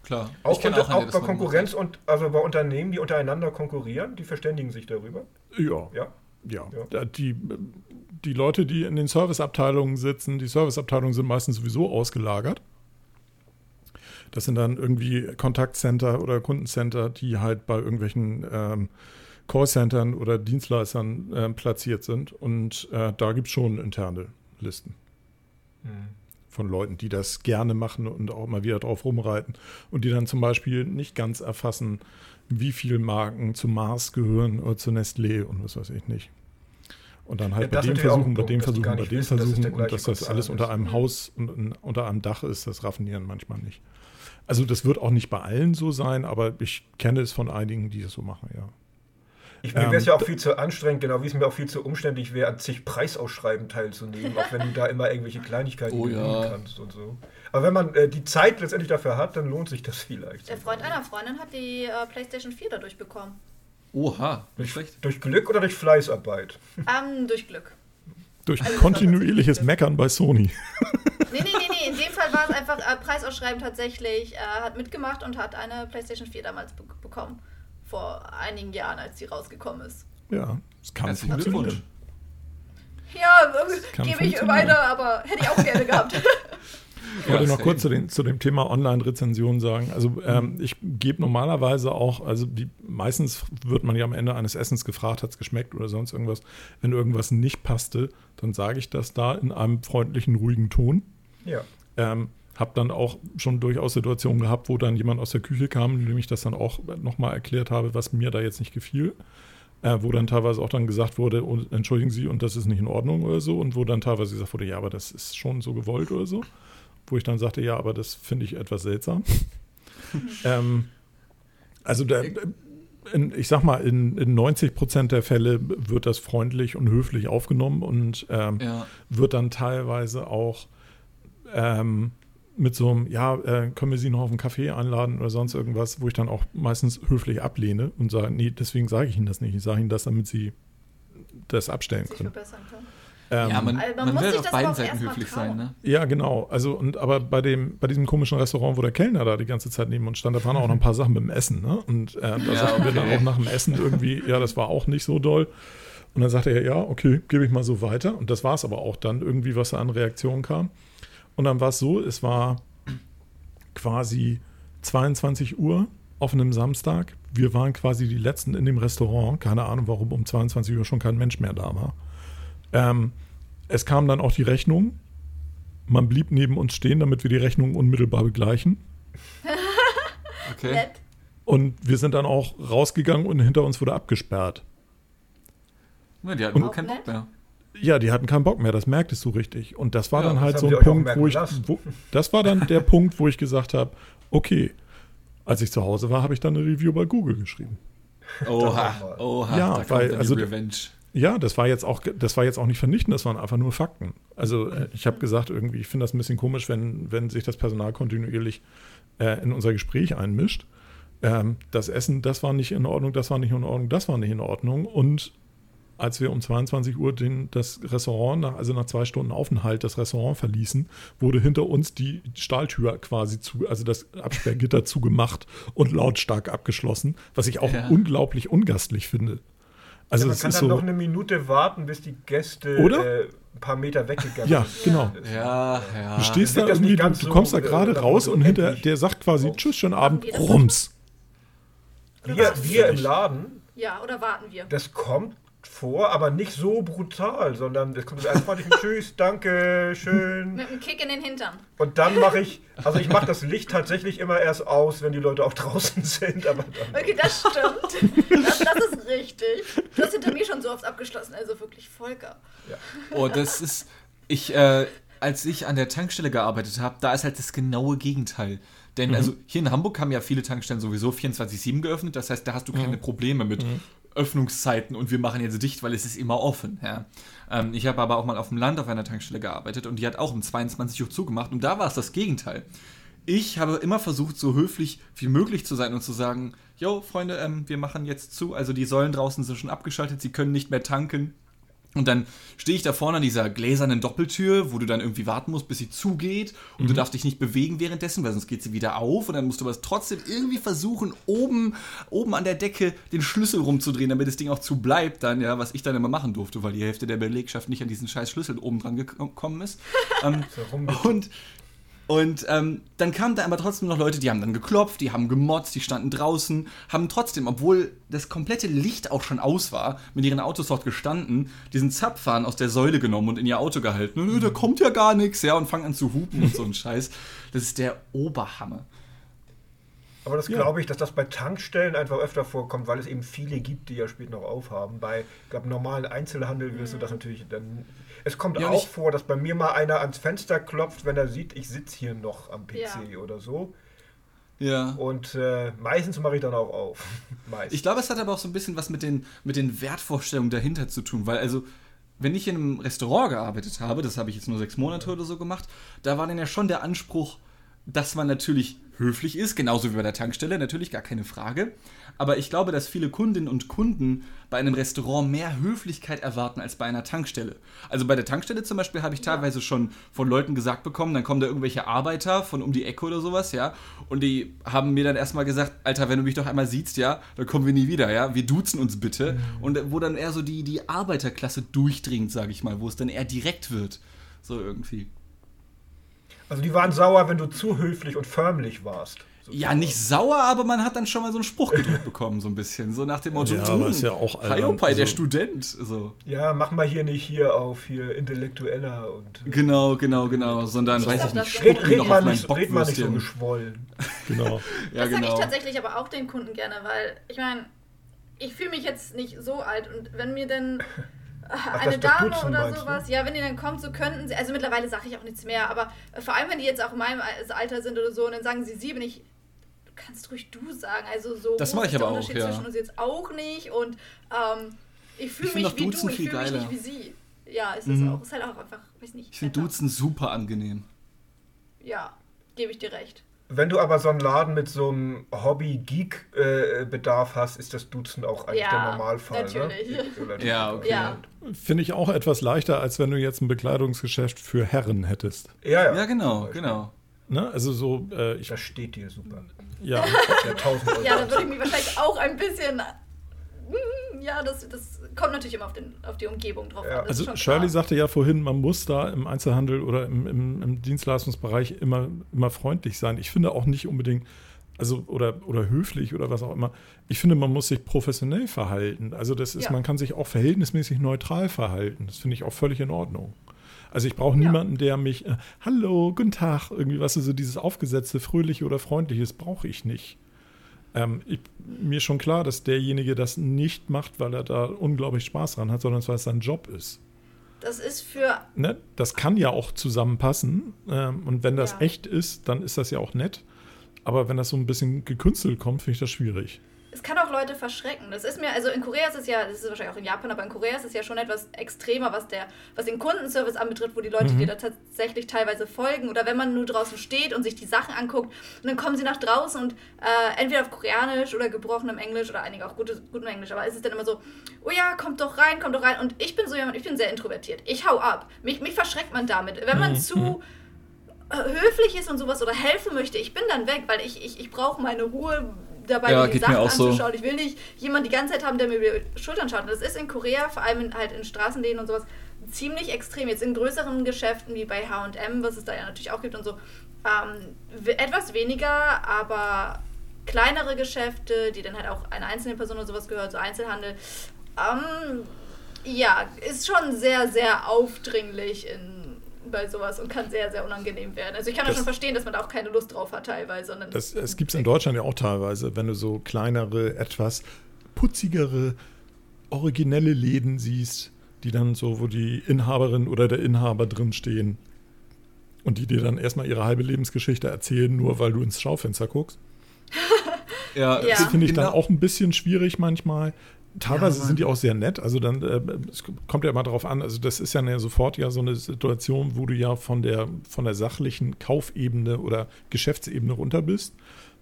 Klar.
Auch, unter, auch, auch bei Konkurrenz und also bei Unternehmen, die untereinander konkurrieren, die verständigen sich darüber.
Ja. Ja. Ja. ja. Die, die Leute, die in den Serviceabteilungen sitzen, die Serviceabteilungen sind meistens sowieso ausgelagert. Das sind dann irgendwie Kontaktcenter oder Kundencenter, die halt bei irgendwelchen ähm, Callcentern oder Dienstleistern äh, platziert sind. Und äh, da gibt es schon interne Listen. Mhm von Leuten, die das gerne machen und auch mal wieder drauf rumreiten und die dann zum Beispiel nicht ganz erfassen, wie viele Marken zu Mars gehören oder zu Nestlé und was weiß ich nicht. Und dann halt ja, bei dem versuchen, bei dem versuchen, bei dem wissen, versuchen und dass das alles unter einem Haus und unter einem Dach ist, das raffinieren manchmal nicht. Also das wird auch nicht bei allen so sein, aber ich kenne es von einigen, die es so machen, ja.
Ich, mir wäre es ähm, ja auch viel zu anstrengend, genau wie es mir auch viel zu umständlich wäre, an zig Preisausschreiben teilzunehmen, auch wenn du da immer irgendwelche Kleinigkeiten
oh, ja.
kannst und so. Aber wenn man äh, die Zeit letztendlich dafür hat, dann lohnt sich das vielleicht.
Der Freund einer Freundin hat die äh, PlayStation 4 dadurch bekommen.
Oha,
nicht schlecht. Durch Glück oder durch Fleißarbeit? *laughs*
Ähm, durch Glück.
Durch also kontinuierliches Meckern bei Sony. *laughs*
Nee, nee, nee, nee. In dem Fall war es einfach äh, Preisausschreiben tatsächlich. Er hat mitgemacht und hat eine PlayStation 4 damals be bekommen vor einigen Jahren, als sie rausgekommen ist.
Ja, das kann funktionieren.
Ja, gebe ich weiter, aber hätte ich auch gerne gehabt. *laughs*
Ich wollte noch kurz zu, den, zu dem Thema Online-Rezension sagen. Also ähm, ich gebe normalerweise auch, also die, meistens wird man ja am Ende eines Essens gefragt, hat es geschmeckt oder sonst irgendwas. Wenn irgendwas nicht passte, dann sage ich das da in einem freundlichen, ruhigen Ton.
Ja.
Ähm, habe dann auch schon durchaus Situationen gehabt, wo dann jemand aus der Küche kam, dem ich das dann auch nochmal erklärt habe, was mir da jetzt nicht gefiel. Äh, wo dann teilweise auch dann gesagt wurde, oh, entschuldigen Sie, und das ist nicht in Ordnung oder so. Und wo dann teilweise gesagt wurde, ja, aber das ist schon so gewollt oder so. Wo ich dann sagte, ja, aber das finde ich etwas seltsam. *laughs* ähm, Also der, in, ich sag mal, in, in 90 Prozent der Fälle wird das freundlich und höflich aufgenommen und ähm, ja. wird dann teilweise auch ähm, mit so einem, ja, äh, können wir Sie noch auf einen Kaffee einladen oder sonst irgendwas, wo ich dann auch meistens höflich ablehne und sage, nee, deswegen sage ich Ihnen das nicht. Ich sage Ihnen das, damit Sie das abstellen können. können.
Ähm, ja, man, also man, man will auf beiden Seiten höflich sein, ne?
Ja, genau. Also, und aber bei dem, bei diesem komischen Restaurant, wo der Kellner da die ganze Zeit neben uns stand, da waren auch noch ein paar Sachen mit dem Essen, ne? Und äh, da ja, sagten okay. wir dann auch nach dem Essen irgendwie, ja, das war auch nicht so doll. Und dann sagte er, ja, okay, gebe ich mal so weiter. Und das war es aber auch dann irgendwie, was da an Reaktionen kam. Und dann war es so, es war quasi 22 Uhr auf einem Samstag. Wir waren quasi die Letzten in dem Restaurant. Keine Ahnung, warum um 22 Uhr schon kein Mensch mehr da war. Ähm, es kam dann auch die Rechnung. Man blieb neben uns stehen, damit wir die Rechnung unmittelbar begleichen. *laughs*
okay. Nett.
Und wir sind dann auch rausgegangen und hinter uns wurde abgesperrt.
Ja, die hatten und, keinen Bock mehr.
Ja, die hatten keinen Bock mehr, das merktest du richtig. Und das war ja, dann halt so ein Punkt, wo ich. Wo, das war dann der *laughs* Punkt, wo ich gesagt habe: Okay, als ich zu Hause war, habe ich dann eine Review bei Google geschrieben.
Oha, oha,
ja, weil, also, Revenge. Ja, das war jetzt auch, das war jetzt auch nicht vernichtend, das waren einfach nur Fakten. Also äh, ich habe gesagt, irgendwie, ich finde das ein bisschen komisch, wenn, wenn sich das Personal kontinuierlich äh, in unser Gespräch einmischt. Ähm, das Essen, das war nicht in Ordnung, das war nicht in Ordnung, das war nicht in Ordnung. Und als wir um 22 Uhr den, das Restaurant, nach, also nach zwei Stunden Aufenthalt, das Restaurant verließen, wurde hinter uns die Stahltür quasi zu, also das Absperrgitter *laughs* zugemacht und lautstark abgeschlossen, was ich auch ja. unglaublich ungastlich finde.
Also ja, man kann dann so noch eine Minute warten, bis die Gäste
Oder?
Äh, ein paar Meter weggegangen
ja, sind. Genau.
Ja, ja.
Du stehst da irgendwie, du, du, kommst so, da gerade raus und hinter der sagt quasi oh. Tschüss, schönen Abend, Rums.
Wir, wir im Laden.
Ja, oder warten wir?
Das kommt vor, aber nicht so brutal, sondern es kommt einfach ein *laughs* Tschüss, danke, schön.
Mit einem Kick in den Hintern.
Und dann mache ich, also ich mache das Licht tatsächlich immer erst aus, wenn die Leute auch draußen *laughs* sind. Aber
okay, das stimmt. Das, das, ist richtig. Du hast hinter mir schon so oft abgeschlossen, also wirklich Volker.
Ja. Oh, das ist, ich, äh, als ich an der Tankstelle gearbeitet habe, da ist halt das genaue Gegenteil. Denn mhm. also hier in Hamburg haben ja viele Tankstellen sowieso 24-7 geöffnet, das heißt, da hast du keine mhm. Probleme mit mhm. Öffnungszeiten und wir machen jetzt dicht, weil es ist immer offen. Ja. Ähm, ich habe aber auch mal auf dem Land auf einer Tankstelle gearbeitet und die hat auch um 22 Uhr zugemacht und da war es das Gegenteil. Ich habe immer versucht, so höflich wie möglich zu sein und zu sagen, Jo, Freunde, ähm, wir machen jetzt zu. Also die Säulen draußen sind schon abgeschaltet, sie können nicht mehr tanken. Und dann stehe ich da vorne an dieser gläsernen Doppeltür, wo du dann irgendwie warten musst, bis sie zugeht. Und mhm. du darfst dich nicht bewegen währenddessen, weil sonst geht sie wieder auf. Und dann musst du aber trotzdem irgendwie versuchen, oben, oben an der Decke den Schlüssel rumzudrehen, damit das Ding auch zu bleibt dann, ja, was ich dann immer machen durfte, weil die Hälfte der Belegschaft nicht an diesen scheiß Schlüssel oben dran gekommen ist. *laughs* ähm, und und ähm, dann kamen da aber trotzdem noch Leute, die haben dann geklopft, die haben gemotzt, die standen draußen, haben trotzdem, obwohl das komplette Licht auch schon aus war, mit ihren Autos dort gestanden, diesen Zapfhahn aus der Säule genommen und in ihr Auto gehalten. Nö, da kommt ja gar nichts, ja, und fangen an zu hupen und so ein Scheiß. Das ist der Oberhammer.
Aber das ja. glaube ich, dass das bei Tankstellen einfach öfter vorkommt, weil es eben viele gibt, die ja spät noch aufhaben. Bei glaub, normalen Einzelhandel wirst du das natürlich dann es kommt ja, auch vor, dass bei mir mal einer ans Fenster klopft, wenn er sieht, ich sitze hier noch am PC ja. oder so.
Ja.
Und äh, meistens mache ich dann auch auf. *laughs*
ich glaube, es hat aber auch so ein bisschen was mit den, mit den Wertvorstellungen dahinter zu tun, weil also wenn ich in einem Restaurant gearbeitet habe, das habe ich jetzt nur sechs Monate oder so gemacht, da war dann ja schon der Anspruch, dass man natürlich höflich ist, genauso wie bei der Tankstelle, natürlich gar keine Frage. Aber ich glaube, dass viele Kundinnen und Kunden bei einem Restaurant mehr Höflichkeit erwarten als bei einer Tankstelle. Also bei der Tankstelle zum Beispiel habe ich teilweise schon von Leuten gesagt bekommen, dann kommen da irgendwelche Arbeiter von um die Ecke oder sowas, ja, und die haben mir dann erstmal gesagt, Alter, wenn du mich doch einmal siehst, ja, dann kommen wir nie wieder, ja, wir duzen uns bitte. Mhm. Und wo dann eher so die, die Arbeiterklasse durchdringt, sage ich mal, wo es dann eher direkt wird. So irgendwie.
Also die waren sauer, wenn du zu höflich und förmlich warst.
Ja, nicht sauer, aber man hat dann schon mal so einen Spruch gedrückt bekommen, so ein bisschen. So nach dem Motto,
ja, aber ist ja auch
Hayopai, also, der Student. So.
Ja, mach mal hier nicht hier auf hier Intellektueller und.
Genau, genau, genau. Sondern, so, weiß ich nicht,
red, red, mal nicht, red mal nicht so geschwollen. *laughs*
genau.
ja, das genau. sage ich tatsächlich aber auch den Kunden gerne, weil ich meine, ich fühle mich jetzt nicht so alt und wenn mir denn *laughs* Ach, eine Dame oder sowas, ja, wenn die dann kommt, so könnten sie, also mittlerweile sage ich auch nichts mehr, aber vor allem, wenn die jetzt auch in meinem Alter sind oder so und dann sagen sie sie, bin ich kannst ruhig du sagen. Also so
das mache ich aber
auch,
ja.
zwischen uns jetzt auch nicht und ähm, ich fühle mich wie du, ich fühle mich nicht wie sie. Ja, es ist mhm. auch, ist halt auch einfach, weiß nicht.
Ich finde Duzen super angenehm.
Ja, gebe ich dir recht.
Wenn du aber so einen Laden mit so einem Hobby-Geek-Bedarf hast, ist das Duzen auch eigentlich ja, der Normalfall.
Ne? Natürlich.
Ne?
Ja, okay. Ja.
Finde ich auch etwas leichter, als wenn du jetzt ein Bekleidungsgeschäft für Herren hättest.
Ja, ja. ja genau, genau.
Ne? Also so, äh,
ich, das steht dir super.
Ja. *laughs*
ja, dann würde ich mich wahrscheinlich auch ein bisschen ja, das, das kommt natürlich immer auf, den, auf die Umgebung drauf
ja. an. Also Shirley sagte ja vorhin, man muss da im Einzelhandel oder im, im, im, Dienstleistungsbereich immer, immer freundlich sein. Ich finde auch nicht unbedingt, also oder, oder höflich oder was auch immer. Ich finde, man muss sich professionell verhalten. Also das ist, ja. man kann sich auch verhältnismäßig neutral verhalten. Das finde ich auch völlig in Ordnung. Also ich brauche niemanden, der mich, äh, hallo, guten Tag, irgendwie, was ist so dieses aufgesetzte, fröhliche oder freundliches brauche ich nicht. Ähm, ich, mir ist schon klar, dass derjenige das nicht macht, weil er da unglaublich Spaß dran hat, sondern weil es sein Job ist.
Das ist für.
Ne? Das kann ja auch zusammenpassen. Ähm, und wenn das ja. echt ist, dann ist das ja auch nett. Aber wenn das so ein bisschen gekünstelt kommt, finde ich das schwierig
es kann auch Leute verschrecken. Das ist mir, also in Korea ist es ja, das ist wahrscheinlich auch in Japan, aber in Korea ist es ja schon etwas extremer, was der, was den Kundenservice anbetrifft, wo die Leute mhm. dir da tatsächlich teilweise folgen. Oder wenn man nur draußen steht und sich die Sachen anguckt und dann kommen sie nach draußen und äh, entweder auf Koreanisch oder gebrochenem Englisch oder einige auch gutes, gutem Englisch, aber es ist dann immer so, oh ja, kommt doch rein, kommt doch rein. Und ich bin so jemand, ich bin sehr introvertiert. Ich hau ab. Mich, mich verschreckt man damit. Wenn man mhm. zu mhm. äh, höflich ist und sowas oder helfen möchte, ich bin dann weg, weil ich, ich, ich brauche meine Ruhe dabei, ja, die Sachen anzuschauen. So. Ich will nicht jemanden die ganze Zeit haben, der mir über die Schultern schaut. das ist in Korea, vor allem in, halt in Straßenläden und sowas, ziemlich extrem. Jetzt in größeren Geschäften wie bei H&M, was es da ja natürlich auch gibt und so, ähm, etwas weniger, aber kleinere Geschäfte, die dann halt auch eine einzelne Person oder sowas gehört, so Einzelhandel, ähm, ja, ist schon sehr, sehr aufdringlich in bei sowas und kann sehr, sehr unangenehm werden. Also ich kann das, schon verstehen, dass man da auch keine Lust drauf hat teilweise.
Das, es gibt es in Deutschland ja auch teilweise, wenn du so kleinere, etwas putzigere, originelle Läden siehst, die dann so, wo die Inhaberin oder der Inhaber drin stehen und die dir dann erstmal ihre halbe Lebensgeschichte erzählen, nur weil du ins Schaufenster guckst. *laughs* ja, das finde ich genau. dann auch ein bisschen schwierig manchmal. Teilweise ja, sind die auch sehr nett. Also dann, äh, es kommt ja immer darauf an, also das ist ja eine, sofort ja so eine Situation, wo du ja von der, von der sachlichen Kaufebene oder Geschäftsebene runter bist.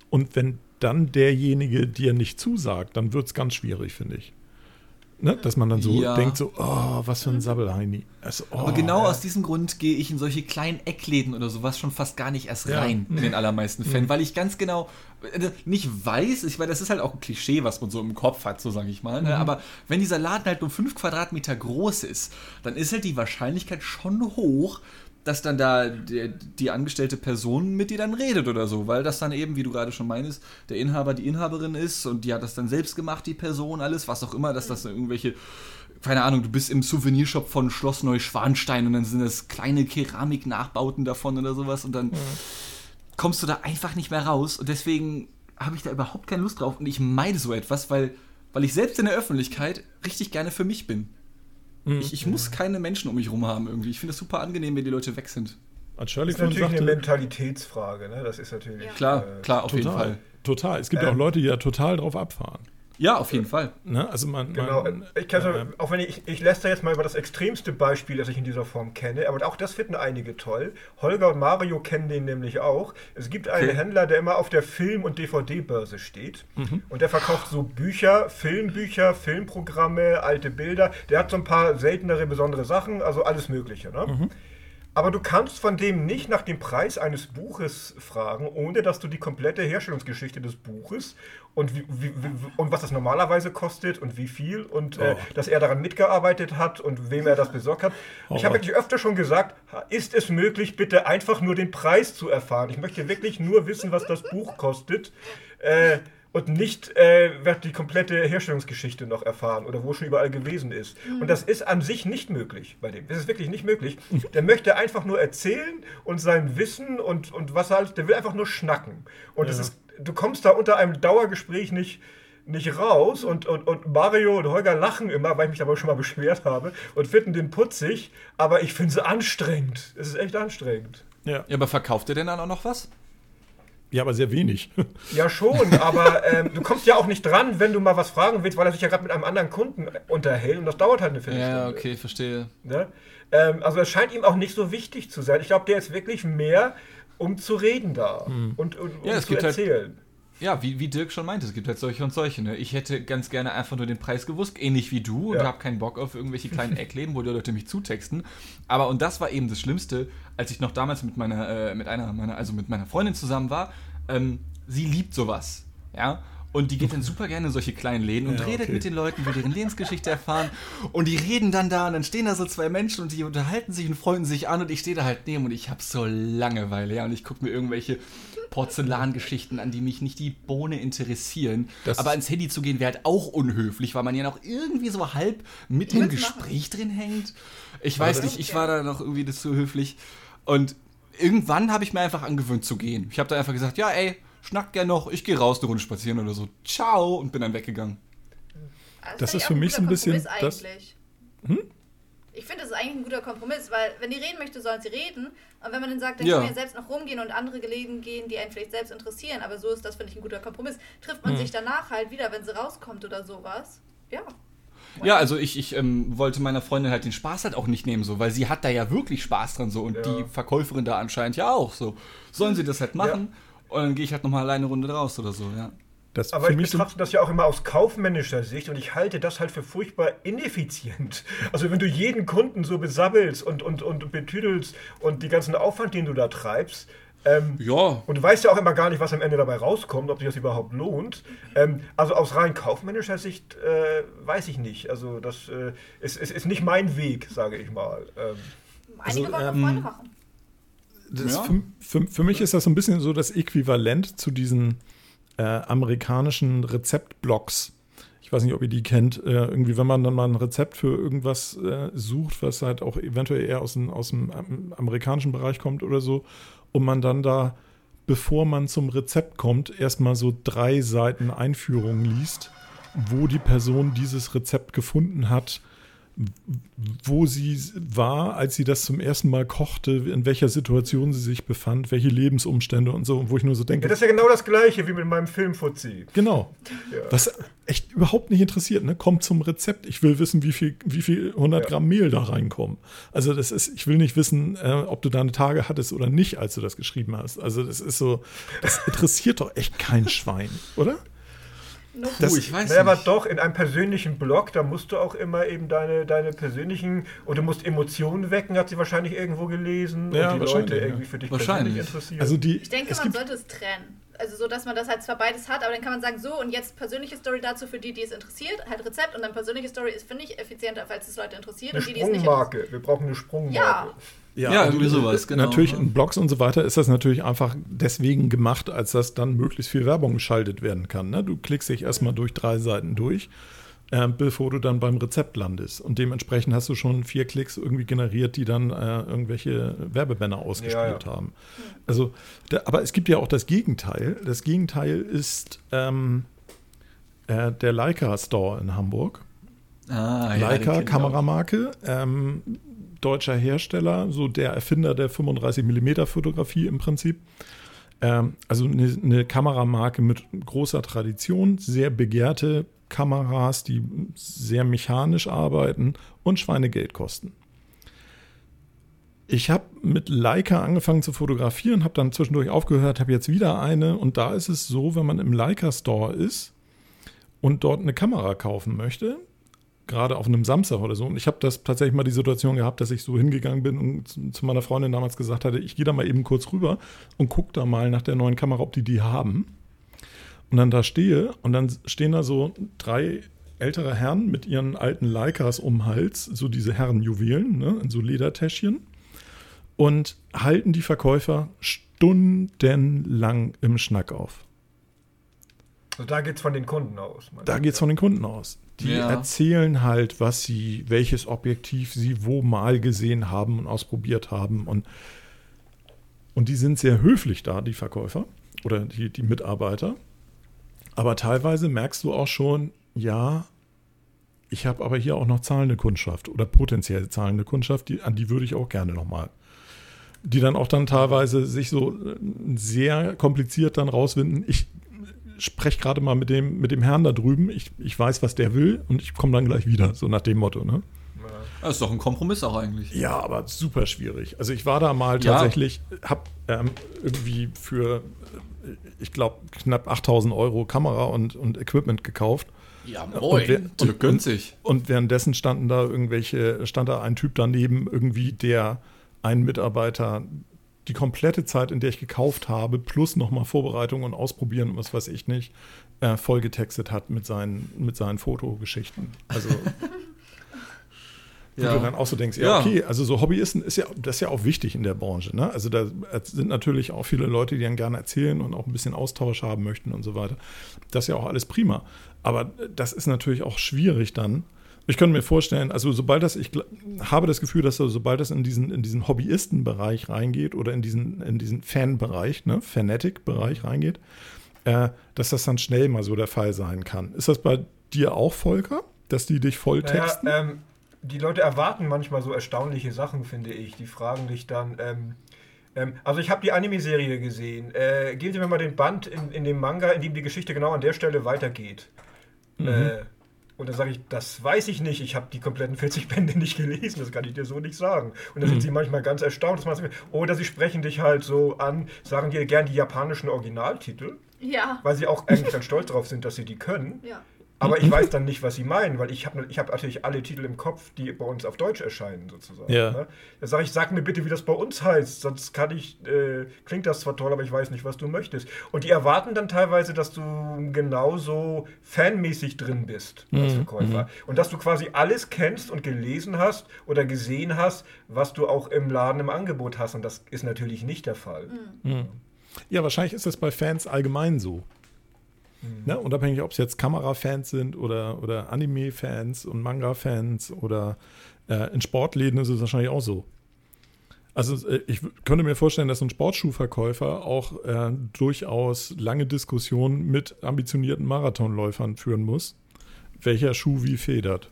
Und wenn dann derjenige dir nicht zusagt, dann wird es ganz schwierig, finde ich. Ne? Dass man dann so ja. denkt, so, oh, was für ein Sabbelheini.
Also, oh, Aber genau aus diesem Grund gehe ich in solche kleinen Eckläden oder sowas schon fast gar nicht erst rein, ja. in den allermeisten Fällen, mhm. weil ich ganz genau nicht weiß, ich meine, das ist halt auch ein Klischee, was man so im Kopf hat, so sage ich mal. Ne? Mhm. Aber wenn dieser Laden halt nur 5 Quadratmeter groß ist, dann ist halt die Wahrscheinlichkeit schon hoch, dass dann da die, die, angestellte Person mit dir dann redet oder so, weil das dann eben, wie du gerade schon meinst, der Inhaber die Inhaberin ist und die hat das dann selbst gemacht, die Person, alles, was auch immer, dass das irgendwelche, keine Ahnung, du bist im Souvenirshop von Schloss Neuschwanstein und dann sind das kleine Keramik-Nachbauten davon oder sowas und dann mhm. Kommst du da einfach nicht mehr raus und deswegen habe ich da überhaupt keine Lust drauf und ich meide so etwas, weil, weil ich selbst in der Öffentlichkeit richtig gerne für mich bin. Mhm. Ich, ich, muss keine Menschen um mich herum haben irgendwie. Ich finde es super angenehm, wenn die Leute weg sind.
Das ist natürlich sagte, eine Mentalitätsfrage, ne? Das ist natürlich. Ja.
Klar, äh, klar, auf
total,
jeden Fall.
Total. Es gibt ja ähm, auch Leute, die da total drauf abfahren.
Ja, auf jeden Fall.
Ne? Also man,
genau.
Man,
ich kann äh, auch wenn ich, ich lässt da jetzt mal über das extremste Beispiel, das ich in dieser Form kenne, aber auch das finden einige toll. Holger und Mario kennen den nämlich auch. Es gibt einen okay. Händler, der immer auf der Film- und DVD-Börse steht. Mhm. Und der verkauft so Bücher, Filmbücher, Filmprogramme, alte Bilder. Der hat so ein paar seltenere, besondere Sachen, also alles Mögliche. Ne? Mhm. Aber du kannst von dem nicht nach dem Preis eines Buches fragen, ohne dass du die komplette Herstellungsgeschichte des Buches und, wie, wie, und was das normalerweise kostet und wie viel und äh, oh. äh, dass er daran mitgearbeitet hat und wem er das besorgt hat. Oh. Ich habe wirklich öfter schon gesagt, ist es möglich, bitte einfach nur den Preis zu erfahren. Ich möchte wirklich nur wissen, was das Buch kostet. Äh, und nicht äh, wird die komplette Herstellungsgeschichte noch erfahren oder wo schon überall gewesen ist. Mhm. Und das ist an sich nicht möglich bei dem. Das ist wirklich nicht möglich. *laughs* Der möchte einfach nur erzählen und sein Wissen und, und was halt, der will einfach nur schnacken. Und ja. ist, du kommst da unter einem Dauergespräch nicht, nicht raus und, und, und Mario und Holger lachen immer, weil ich mich aber schon mal beschwert habe und finden den putzig, aber ich finde es anstrengend. Es ist echt anstrengend.
Ja. ja, aber verkauft ihr denn dann auch noch was?
Ja, aber sehr wenig. *laughs*
Ja, schon, aber ähm, du kommst ja auch nicht dran, wenn du mal was fragen willst, weil er sich ja gerade mit einem anderen Kunden unterhält und das dauert halt eine Viertelstunde.
Ja, okay, verstehe.
Ne? Ähm, also es scheint ihm auch nicht so wichtig zu sein. Ich glaube, der ist wirklich mehr, um zu reden da hm. und, und
ja,
um
zu halt erzählen. Halt ja, wie, wie Dirk schon meinte, es gibt halt solche und solche. Ne? Ich hätte ganz gerne einfach nur den Preis gewusst, ähnlich wie du, und ja. habe keinen Bock auf irgendwelche kleinen Eckläden, wo die Leute mich zutexten. Aber, und das war eben das Schlimmste, als ich noch damals mit meiner, äh, mit einer, meiner, also mit meiner Freundin zusammen war, ähm, sie liebt sowas. Ja. Und die geht dann super gerne in solche kleinen Läden und ja, redet okay. mit den Leuten, will deren Lebensgeschichte erfahren. Und die reden dann da und dann stehen da so zwei Menschen und die unterhalten sich und freunden sich an und ich stehe da halt neben und ich habe so Langeweile, ja. Und ich gucke mir irgendwelche Porzellangeschichten an, die mich nicht die Bohne interessieren. Das Aber ans Handy zu gehen wäre halt auch unhöflich, weil man ja noch irgendwie so halb mit im Gespräch drin hängt. Ich weiß nicht, ich war da noch irgendwie das zu höflich. Und irgendwann habe ich mir einfach angewöhnt zu gehen. Ich habe da einfach gesagt, ja, ey, schnackt gern noch, ich gehe raus eine Runde spazieren oder so. Ciao und bin dann weggegangen.
Also das, das ist für mich so ein bisschen das.
Hm? Ich finde, das ist eigentlich ein guter Kompromiss, weil wenn die reden möchte, sollen sie reden. Und wenn man dann sagt, dann ja. kann man ja selbst noch rumgehen und andere Gelegen gehen, die einen vielleicht selbst interessieren. Aber so ist das, finde ich, ein guter Kompromiss. Trifft man hm. sich danach halt wieder, wenn sie rauskommt oder sowas. Ja.
Ja, also ich, ich ähm, wollte meiner Freundin halt den Spaß halt auch nicht nehmen, so, weil sie hat da ja wirklich Spaß dran so und ja. die Verkäuferin da anscheinend ja auch so. Sollen sie das halt machen? Ja. Und dann gehe ich halt nochmal alleine eine Runde raus oder so, ja.
Das aber ich betrachte das ja auch immer aus kaufmännischer Sicht und ich halte das halt für furchtbar ineffizient. Also wenn du jeden Kunden so besabbelst und, und, und betüdelst und die ganzen Aufwand, den du da treibst, ähm, ja. Und du weißt ja auch immer gar nicht, was am Ende dabei rauskommt, ob sich das überhaupt lohnt. Ähm, also aus rein kaufmännischer Sicht äh, weiß ich nicht. Also das äh, ist, ist, ist, nicht mein Weg, sage ich mal. Ähm,
Einige also, ähm, machen
ja. für, für, für, mich ist das so ein bisschen so das Äquivalent zu diesen äh, amerikanischen Rezeptblocks. Ich weiß nicht, ob ihr die kennt. Äh, irgendwie, wenn man dann mal ein Rezept für irgendwas äh, sucht, was halt auch eventuell eher aus dem, aus dem amerikanischen Bereich kommt oder so, und man dann da, bevor man zum Rezept kommt, erstmal so drei Seiten Einführung liest, wo die Person dieses Rezept gefunden hat wo sie war, als sie das zum ersten Mal kochte, in welcher Situation sie sich befand, welche Lebensumstände und so, und wo ich nur so denke.
Ja, das ist ja genau das Gleiche wie mit meinem Film Fuzzi.
Genau. Ja. Was echt überhaupt nicht interessiert, ne? Kommt zum Rezept. Ich will wissen, wie viel, wie viel 100 ja. Gramm Mehl da reinkommen. Also, das ist, ich will nicht wissen, äh, ob du deine Tage hattest oder nicht, als du das geschrieben hast. Also, das ist so, das interessiert doch echt kein Schwein, oder?
Das, ich weiß naja, aber doch, in einem persönlichen Blog, da musst du auch immer eben deine, deine persönlichen, und du musst Emotionen wecken, hat sie wahrscheinlich irgendwo gelesen,
ja,
und die Leute ja. irgendwie für dich
wahrscheinlich
interessieren.
Also die,
ich denke, man sollte es trennen. Also so, dass man das halt zwar beides hat, aber dann kann man sagen, so, und jetzt persönliche Story dazu für die, die es interessiert, halt Rezept, und dann persönliche Story ist, finde ich, effizienter, falls es Leute interessiert.
Eine
und
die, die es nicht interessiert. Wir brauchen eine Sprungmarke.
Ja.
Ja, ja irgendwie sowas, genau. Natürlich in Blogs und so weiter ist das natürlich einfach deswegen gemacht, als dass dann möglichst viel Werbung geschaltet werden kann. Ne? Du klickst dich erstmal durch drei Seiten durch, äh, bevor du dann beim Rezept landest. Und dementsprechend hast du schon vier Klicks irgendwie generiert, die dann äh, irgendwelche Werbebanner ausgespielt ja, ja. haben. Also, da, aber es gibt ja auch das Gegenteil. Das Gegenteil ist ähm, äh, der Leica Store in Hamburg. Ah, Leica, Kameramarke. Ähm, deutscher Hersteller, so der Erfinder der 35 mm Fotografie im Prinzip. Ähm, also eine, eine, Kameramarke mit großer Tradition, sehr begehrte Kameras, die sehr mechanisch arbeiten und Schweinegeld kosten. Ich habe mit Leica angefangen zu fotografieren, habe dann zwischendurch aufgehört, habe jetzt wieder eine und da ist es so, wenn man im Leica Store ist und dort eine Kamera kaufen möchte, gerade auf einem Samstag oder so. Und ich habe das tatsächlich mal die Situation gehabt, dass ich so hingegangen bin und zu meiner Freundin damals gesagt hatte, ich gehe da mal eben kurz rüber und gucke da mal nach der neuen Kamera, ob die die haben. Und dann da stehe und dann stehen da so drei ältere Herren mit ihren alten Leicas um den Hals, so diese Herrenjuwelen, ne, in so Ledertäschchen und halten die Verkäufer stundenlang im Schnack auf.
Also da geht es von den Kunden aus.
Da geht es von den Kunden aus. Die ja. erzählen halt, was sie, welches Objektiv sie wo mal gesehen haben und ausprobiert haben. Und, und die sind sehr höflich da, die Verkäufer oder die, die Mitarbeiter. Aber teilweise merkst du auch schon, ja, ich habe aber hier auch noch zahlende Kundschaft oder potenziell zahlende Kundschaft, die, an die würde ich auch gerne nochmal die dann auch dann teilweise sich so äh, sehr kompliziert dann rauswinden. Ich spreche gerade mal mit dem, mit dem Herrn da drüben, ich, ich weiß, was der will und ich komme dann gleich wieder, so nach dem Motto, ne?
Das ist doch ein Kompromiss auch eigentlich.
Ja, aber super schwierig. Also ich war da mal tatsächlich, ja. habe ähm, irgendwie für, äh, ich glaube, knapp 8000 Euro Kamera und, und Equipment gekauft.
Ja, moin, und, und,
günstig. Und, und währenddessen standen da irgendwelche, stand da ein Typ daneben, irgendwie, der einen Mitarbeiter die komplette Zeit, in der ich gekauft habe, plus nochmal Vorbereitung und Ausprobieren und was weiß ich nicht, äh, vollgetextet hat mit seinen, mit seinen Fotogeschichten. Also *laughs* Wo ja. du dann auch so denkst, ja, ja, okay, also so Hobbyisten ist ja, das ist ja auch wichtig in der Branche. Ne? Also da sind natürlich auch viele Leute, die dann gerne erzählen und auch ein bisschen Austausch haben möchten und so weiter. Das ist ja auch alles prima. Aber das ist natürlich auch schwierig dann. Ich könnte mir vorstellen, also sobald das, ich habe das Gefühl, dass sobald das in diesen, in diesen Hobbyistenbereich reingeht oder in diesen, in diesen Fanbereich, ne, Fanatic-Bereich reingeht, äh, dass das dann schnell mal so der Fall sein kann. Ist das bei dir auch, Volker? Dass die dich voll texten?
Naja, ähm, die Leute erwarten manchmal so erstaunliche Sachen, finde ich. Die fragen dich dann, ähm, ähm, also ich habe die Anime-Serie gesehen. Äh, geben Sie mir mal den Band in, in dem Manga, in dem die Geschichte genau an der Stelle weitergeht. Mhm. Äh, und dann sage ich, das weiß ich nicht. Ich habe die kompletten 40 *laughs* Bände nicht gelesen. Das kann ich dir so nicht sagen. Und dann mhm. sind sie manchmal ganz erstaunt. Dass man, oder sie sprechen dich halt so an, sagen dir gern die japanischen Originaltitel.
Ja.
Weil sie auch eigentlich dann stolz darauf sind, dass sie die können. Ja. Aber ich weiß dann nicht, was sie meinen, weil ich habe ich hab natürlich alle Titel im Kopf, die bei uns auf Deutsch erscheinen, sozusagen.
Ja. Ne?
Da sage ich, sag mir bitte, wie das bei uns heißt, sonst kann ich, äh, klingt das zwar toll, aber ich weiß nicht, was du möchtest. Und die erwarten dann teilweise, dass du genauso fanmäßig drin bist als mhm. Verkäufer. Mhm. Und dass du quasi alles kennst und gelesen hast oder gesehen hast, was du auch im Laden im Angebot hast. Und das ist natürlich nicht der Fall.
Mhm. Ja, wahrscheinlich ist das bei Fans allgemein so. Mhm. Ne? Unabhängig, ob es jetzt Kamerafans sind oder, oder Anime-Fans und Manga-Fans oder äh, in Sportläden ist es wahrscheinlich auch so. Also äh, ich könnte mir vorstellen, dass ein Sportschuhverkäufer auch äh, durchaus lange Diskussionen mit ambitionierten Marathonläufern führen muss, welcher Schuh wie federt.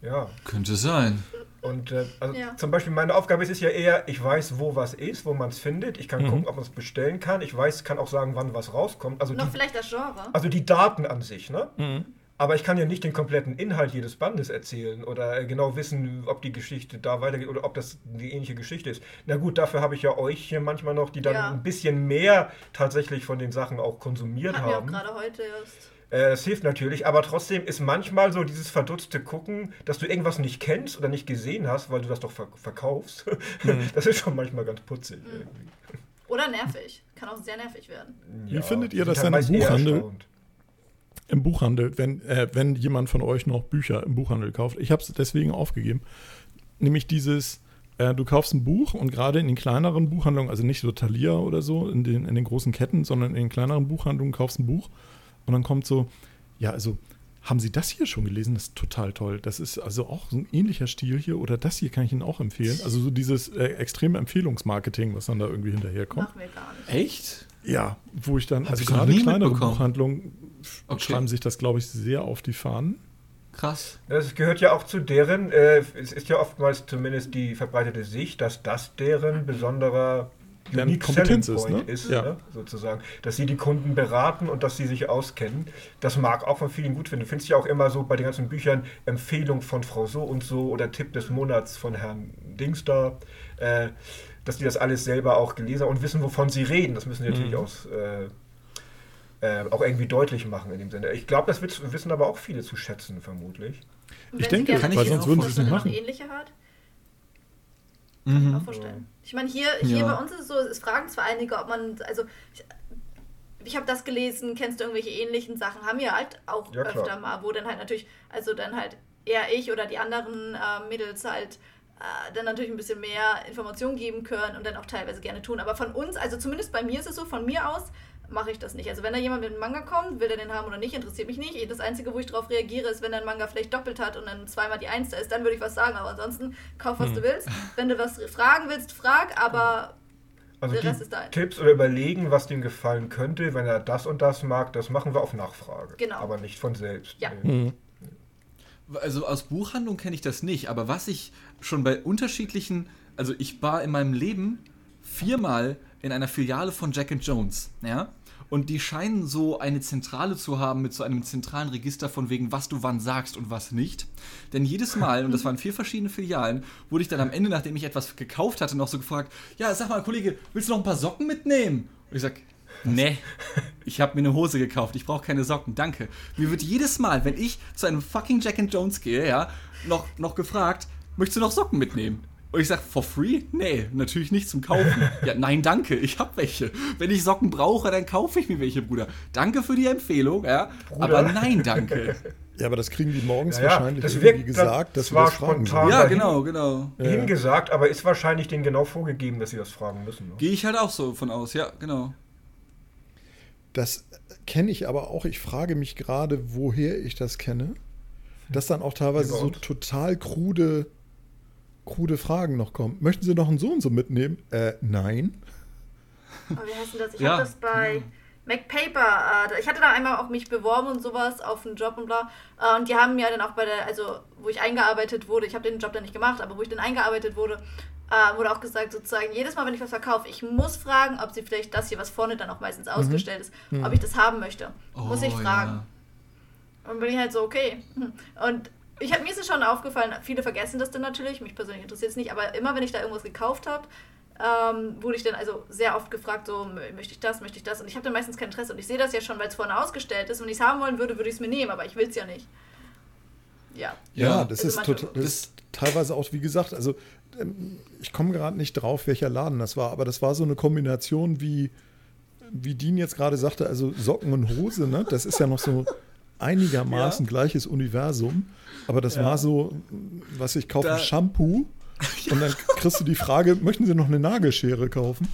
Ja. Könnte sein.
Und äh, also ja. zum Beispiel meine Aufgabe ist es ja eher, ich weiß, wo was ist, wo man es findet. Ich kann mhm. gucken, ob man es bestellen kann. Ich weiß, kann auch sagen, wann was rauskommt. Also
Noch
die,
vielleicht das Genre.
Also die Daten an sich, ne? Mhm. Aber ich kann ja nicht den kompletten Inhalt jedes Bandes erzählen oder genau wissen, ob die Geschichte da weitergeht oder ob das eine ähnliche Geschichte ist. Na gut, dafür habe ich ja euch hier manchmal noch, die dann ja. ein bisschen mehr tatsächlich von den Sachen auch konsumiert Hatten haben.
Wir auch gerade heute erst.
Äh, es hilft natürlich, aber trotzdem ist manchmal so dieses verdutzte Gucken, dass du irgendwas nicht kennst oder nicht gesehen hast, weil du das doch verkaufst. *laughs* Mhm. Das ist schon manchmal ganz putzig. Mhm.
Oder nervig. Kann auch sehr nervig werden.
Ja, Wie findet ihr das denn im Buchhandel? Im Buchhandel, wenn, äh, wenn jemand von euch noch Bücher im Buchhandel kauft. Ich habe es deswegen aufgegeben. Nämlich dieses, äh, du kaufst ein Buch und gerade in den kleineren Buchhandlungen, also nicht so Thalia oder so, in den, in den großen Ketten, sondern in den kleineren Buchhandlungen kaufst ein Buch und dann kommt so, ja, also haben Sie das hier schon gelesen? Das ist total toll. Das ist also auch so ein ähnlicher Stil hier oder das hier kann ich Ihnen auch empfehlen. Also so dieses äh, extreme Empfehlungsmarketing, was dann da irgendwie hinterherkommt. Machen wir
gar nicht. Echt?
Ja, wo ich dann, Hab also ich gerade kleinere Buchhandlungen okay. schreiben sich das, glaube ich, sehr auf die Fahnen.
Krass.
Das gehört ja auch zu deren, äh, es ist ja oftmals zumindest die verbreitete Sicht, dass das deren besonderer
deren Kompetenz ist, ne?
ist ja. ne? sozusagen, dass sie die Kunden beraten und dass sie sich auskennen. Das mag auch von vielen gut finden. Du findest ja auch immer so bei den ganzen Büchern Empfehlung von Frau so und so oder Tipp des Monats von Herrn Dings da, äh, dass die das alles selber auch gelesen haben und wissen, wovon sie reden. Das müssen sie natürlich mhm. aus, äh, äh, auch irgendwie deutlich machen in dem Sinne. Ich glaube, das wissen aber auch viele zu schätzen, vermutlich.
Ich denke, weil sonst würden sie es nicht machen.
Ähnliche hat? Kann mhm. ich mir auch vorstellen. Ich meine, hier, hier ja. bei uns ist es so, es fragen zwar einige, ob man, also ich, ich habe das gelesen, kennst du irgendwelche ähnlichen Sachen? Haben wir halt auch ja, öfter mal, wo dann halt natürlich, also dann halt eher ich oder die anderen äh, Mädels halt äh, dann natürlich ein bisschen mehr Informationen geben können und dann auch teilweise gerne tun. Aber von uns, also zumindest bei mir ist es so, von mir aus mache ich das nicht. Also wenn da jemand mit einem Manga kommt, will der den haben oder nicht, interessiert mich nicht. Das Einzige, wo ich darauf reagiere, ist, wenn dein Manga vielleicht doppelt hat und dann zweimal die Eins da ist, dann würde ich was sagen. Aber ansonsten, kauf, was hm. du willst. Wenn du was fragen willst, frag, aber
also der Rest ist dein. Tipps oder überlegen, was dem gefallen könnte, wenn er das und das mag, das machen wir auf Nachfrage.
Genau.
Aber nicht von selbst.
Ja. Mhm.
Also aus Buchhandlung kenne ich das nicht, aber was ich schon bei unterschiedlichen Also ich war in meinem Leben viermal in einer Filiale von Jack Jones, ja. Und die scheinen so eine Zentrale zu haben mit so einem zentralen Register von wegen, was du wann sagst und was nicht. Denn jedes Mal, und das waren vier verschiedene Filialen, wurde ich dann am Ende, nachdem ich etwas gekauft hatte, noch so gefragt, ja, sag mal, Kollege, willst du noch ein paar Socken mitnehmen? Und ich sag, nee, ich habe mir eine Hose gekauft, ich brauche keine Socken, danke. Mir wird jedes Mal, wenn ich zu einem fucking Jack Jones gehe, ja, noch, noch gefragt, möchtest du noch Socken mitnehmen? Und ich sage, for free? Nee, natürlich nicht zum Kaufen. *laughs* Ja, nein, danke, ich habe welche. Wenn ich Socken brauche, dann kaufe ich mir welche, Bruder. Danke für die Empfehlung, ja. Bruder. Aber nein, danke. *laughs*
Ja, aber das kriegen die morgens ja, wahrscheinlich das irgendwie gesagt,
das dass war wir das spontan
Ja, genau, genau.
Hingesagt, aber ist wahrscheinlich denen genau vorgegeben, dass sie das fragen müssen. Ne?
Gehe ich halt auch so von aus, ja, genau.
Das kenne ich aber auch. Ich frage mich gerade, woher ich das kenne. Dass dann auch teilweise so total krude krude Fragen noch kommen. Möchten Sie noch einen so und so mitnehmen? Äh, nein.
Aber wie heißt denn das? Ich ja. habe das bei MacPaper, äh, ich hatte da einmal auch mich beworben und sowas auf einen Job und bla. Äh, und die haben mir dann auch bei der, also wo ich eingearbeitet wurde, ich habe den Job dann nicht gemacht, aber wo ich dann eingearbeitet wurde, äh, wurde auch gesagt, sozusagen, jedes Mal, wenn ich was verkaufe, ich muss fragen, ob sie vielleicht das hier, was vorne dann auch meistens mhm. ausgestellt ist, mhm. ob ich das haben möchte. Oh, muss ich fragen. Ja. Und bin ich halt so, okay. Und ich hab, mir ist es schon aufgefallen, viele vergessen das dann natürlich, mich persönlich interessiert es nicht, aber immer wenn ich da irgendwas gekauft habe, ähm, wurde ich dann also sehr oft gefragt, so, möchte ich das, möchte ich das? Und ich habe dann meistens kein Interesse und ich sehe das ja schon, weil es vorne ausgestellt ist. Wenn ich es haben wollen würde, würde ich es mir nehmen, aber ich will es ja nicht.
Ja. Ja, das, also ist total, das ist teilweise auch, wie gesagt, also ähm, ich komme gerade nicht drauf, welcher Laden das war, aber das war so eine Kombination wie, wie Dean jetzt gerade sagte, also Socken und Hose, ne? Das ist ja noch so *laughs* einigermaßen ja. gleiches Universum. Aber das ja. war so, was ich kaufe, da, Shampoo. Ja. *laughs* Und dann kriegst du die Frage, möchten Sie noch eine Nagelschere kaufen?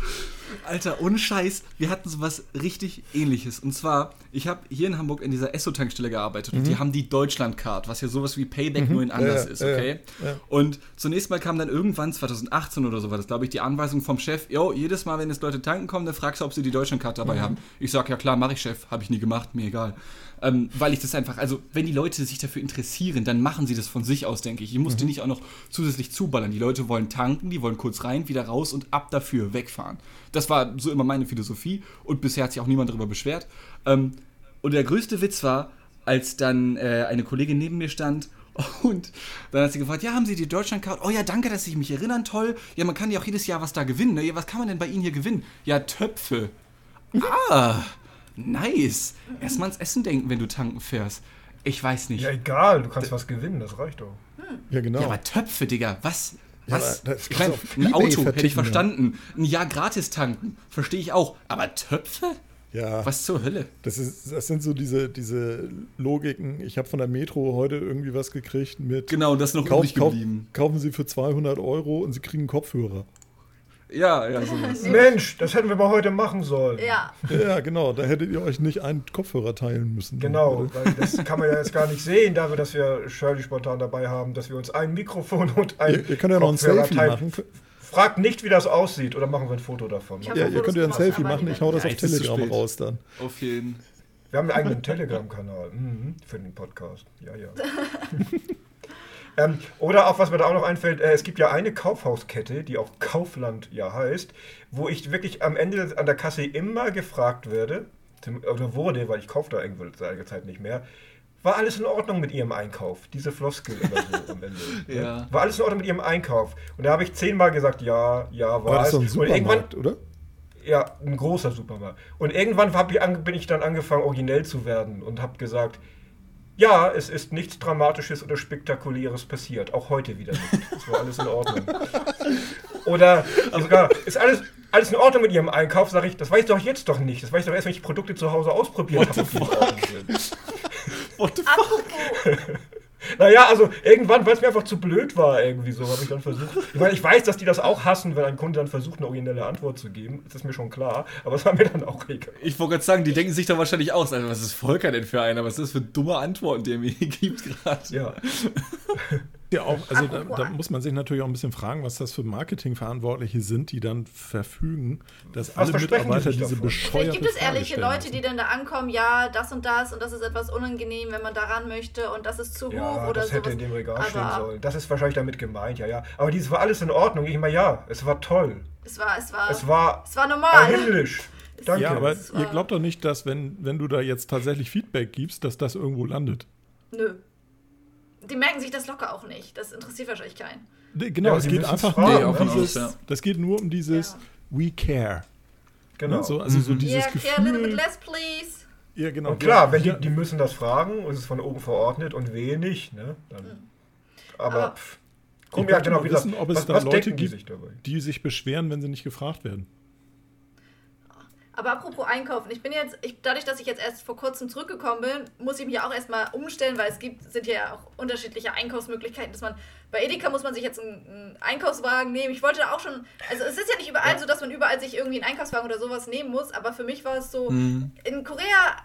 Alter, ohne Scheiß, wir hatten sowas richtig ähnliches. Und zwar, ich habe hier in Hamburg in dieser Esso-Tankstelle gearbeitet mhm. und die haben die Deutschland-Card, was ja sowas wie Payback mhm. nur in anders ja, ist, okay? Ja, ja. Und zunächst mal kam dann irgendwann, 2018 oder so war das, glaube ich, die Anweisung vom Chef, yo, jedes Mal, wenn jetzt Leute tanken kommen, dann fragst du, ob sie die Deutschland-Card dabei mhm. haben. Ich sag, ja klar, mache ich, Chef, habe ich nie gemacht, mir egal. Ähm, weil ich das einfach, also wenn die Leute sich dafür interessieren, dann machen sie das von sich aus, denke ich. Ich musste mhm. nicht auch noch zusätzlich zuballern. Die Leute wollen tanken, die wollen kurz rein, wieder raus und ab dafür wegfahren. Das war so immer meine Philosophie und bisher hat sich auch niemand darüber beschwert. Ähm, und der größte Witz war, als dann äh, eine Kollegin neben mir stand *laughs* und dann hat sie gefragt, ja, haben Sie die Deutschlandcard? Oh ja, danke, dass Sie mich erinnern, toll. Ja, man kann ja auch jedes Jahr was da gewinnen. Ne? Ja, was kann man denn bei Ihnen hier gewinnen? Ja, Töpfe. ah, Nice. Erstmal ans Essen denken, wenn du tanken fährst. Ich weiß nicht.
Ja, egal, du kannst D was gewinnen, das reicht doch.
Ja, genau. Ja,
aber Töpfe, Digga, was? Was? Ja, ich mein, ein Auto hätte ich verstanden. Ein Jahr gratis tanken, verstehe ich auch. Aber Töpfe?
Ja.
Was zur Hölle?
Das, ist, das sind so diese, diese Logiken. Ich habe von der Metro heute irgendwie was gekriegt mit.
Genau, das ist noch kauf, übrig
geblieben. Kauf, kaufen Sie für 200 Euro und Sie kriegen Kopfhörer.
Ja, ja, sowas. *laughs*
Mensch, das hätten wir mal heute machen sollen.
Ja.
Ja, genau. Da hättet ihr euch nicht einen Kopfhörer teilen müssen.
Genau, weil das kann man ja jetzt gar nicht sehen, dafür, dass wir Shirley spontan dabei haben, dass wir uns ein Mikrofon und ein
Ihr, ihr könnt ja noch ein Selfie teilen. machen.
Fragt nicht, wie das aussieht, oder machen wir ein Foto davon.
Ja, ihr könnt ja ein Selfie machen, ich hau das ja, auf Telegram raus dann.
Auf jeden.
Wir haben einen eigenen Telegram-Kanal mhm, für den Podcast. Ja, ja. *laughs* Ähm, oder auch, was mir da auch noch einfällt, äh, es gibt ja eine Kaufhauskette, die auch Kaufland ja heißt, wo ich wirklich am Ende an der Kasse immer gefragt werde, oder wurde, weil ich kaufe da irgendwo seit Zeit nicht mehr, war alles in Ordnung mit ihrem Einkauf? Diese Floskel immer so *laughs* am Ende. Ne? ja. War alles in Ordnung mit ihrem Einkauf? Und da habe ich zehnmal gesagt, ja, ja, war,
war das es. So ein Supermarkt, oder?
Ja, ein großer Supermarkt. Und irgendwann ich bin ich dann angefangen, originell zu werden und habe gesagt, ja, es ist nichts Dramatisches oder Spektakuläres passiert. Auch heute wieder nicht. Es war alles in Ordnung. *laughs* Oder sogar, ist alles, alles in Ordnung mit Ihrem Einkauf? Sag ich, das weiß ich doch jetzt doch nicht. Das weiß ich doch erst, wenn ich Produkte zu Hause ausprobiert habe. What the fuck? Naja, also irgendwann, weil es mir einfach zu blöd war, irgendwie so, habe ich dann versucht. Ich meine, ich weiß, dass die das auch hassen, wenn ein Kunde dann versucht, eine originelle Antwort zu geben. Das ist mir schon klar. Aber es war mir dann auch egal.
Ich wollte gerade sagen, die denken sich dann wahrscheinlich aus, also, was ist Volker denn für einer? Was ist das für dumme Antworten, die er mir gibt gerade?
Ja. *laughs*
Ja, auch, also da, da, muss man sich natürlich auch ein bisschen fragen, was das für Marketingverantwortliche sind, die dann verfügen, dass was alle Mitarbeiter die diese bescheuerte
Vielleicht gibt es ehrliche Leute, die dann da ankommen, ja, das und das und das ist etwas unangenehm, wenn man daran möchte und das ist zu ja, hoch oder so.
Das hätte sowas. in dem Regal Aber stehen sollen. Das ist wahrscheinlich damit gemeint, ja, ja. Aber dies war alles in Ordnung. Ich meine, ja, es war toll.
Es war, es war,
es war,
es war normal.
Himmlisch.
Danke. Ja, aber ihr glaubt doch nicht, dass wenn, wenn du da jetzt tatsächlich Feedback gibst, dass das irgendwo landet.
Nö. Die merken sich das locker auch nicht. Das interessiert wahrscheinlich keinen.
Genau, ja, es geht einfach nur um dieses, aus, ja. das geht nur um dieses ja. We care.
Genau.
Ne, so, also so mhm. dieses yeah, Gefühl.
Care a little bit less, please.
Ja, genau. Und klar, wenn die, die müssen das fragen und es ist von oben verordnet und wehe nicht, ne? Dann, mhm. Aber, aber pff,
komm, ja, genau, wissen, ob es was, da was Leute gibt, sich die sich beschweren, wenn sie nicht gefragt werden.
Aber apropos Einkaufen, ich bin jetzt, ich, dadurch, dass ich jetzt erst vor kurzem zurückgekommen bin, muss ich mich auch erstmal umstellen, weil es gibt, sind ja auch unterschiedliche Einkaufsmöglichkeiten, dass man, bei Edeka muss man sich jetzt einen, einen Einkaufswagen nehmen. Ich wollte auch schon, also es ist ja nicht überall ja. so, dass man überall sich irgendwie einen Einkaufswagen oder sowas nehmen muss, aber für mich war es so, mhm. in Korea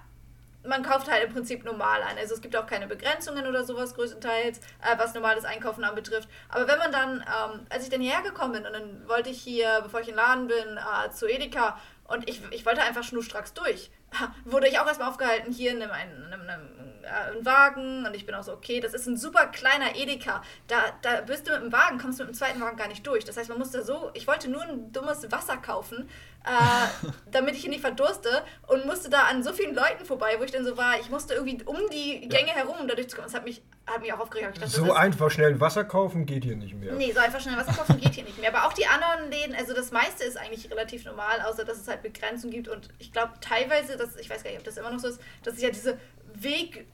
man kauft halt im Prinzip normal ein. Also es gibt auch keine Begrenzungen oder sowas größtenteils, äh, was normales Einkaufen anbetrifft. Aber wenn man dann, ähm, als ich dann hierher gekommen bin und dann wollte ich hier, bevor ich in den Laden bin, äh, zu Edeka und ich, ich wollte einfach schnurstracks durch. *laughs* Wurde ich auch erstmal aufgehalten, hier in einem, einem, einem, einem, Wagen. Und ich bin auch so, okay, das ist ein super kleiner Edeka. Da, da bist du mit dem Wagen, kommst du mit dem zweiten Wagen gar nicht durch. Das heißt, man musste so, ich wollte nur ein dummes Wasser kaufen, äh, *laughs* damit ich hier nicht verdurste und musste da an so vielen Leuten vorbei, wo ich dann so war, ich musste irgendwie um die Gänge ja. herum, um dadurch zu kommen. Das hat mich, hat mich auch aufgeregt.
Dachte, so einfach schnell Wasser kaufen geht hier nicht mehr.
Nee, so einfach schnell Wasser kaufen geht hier nicht mehr. Aber auch die anderen Läden, also das meiste ist eigentlich relativ normal, außer dass es halt Begrenzungen gibt und ich glaube teilweise, das, ich weiß gar nicht, ob das immer noch so ist, dass es ja diese Weg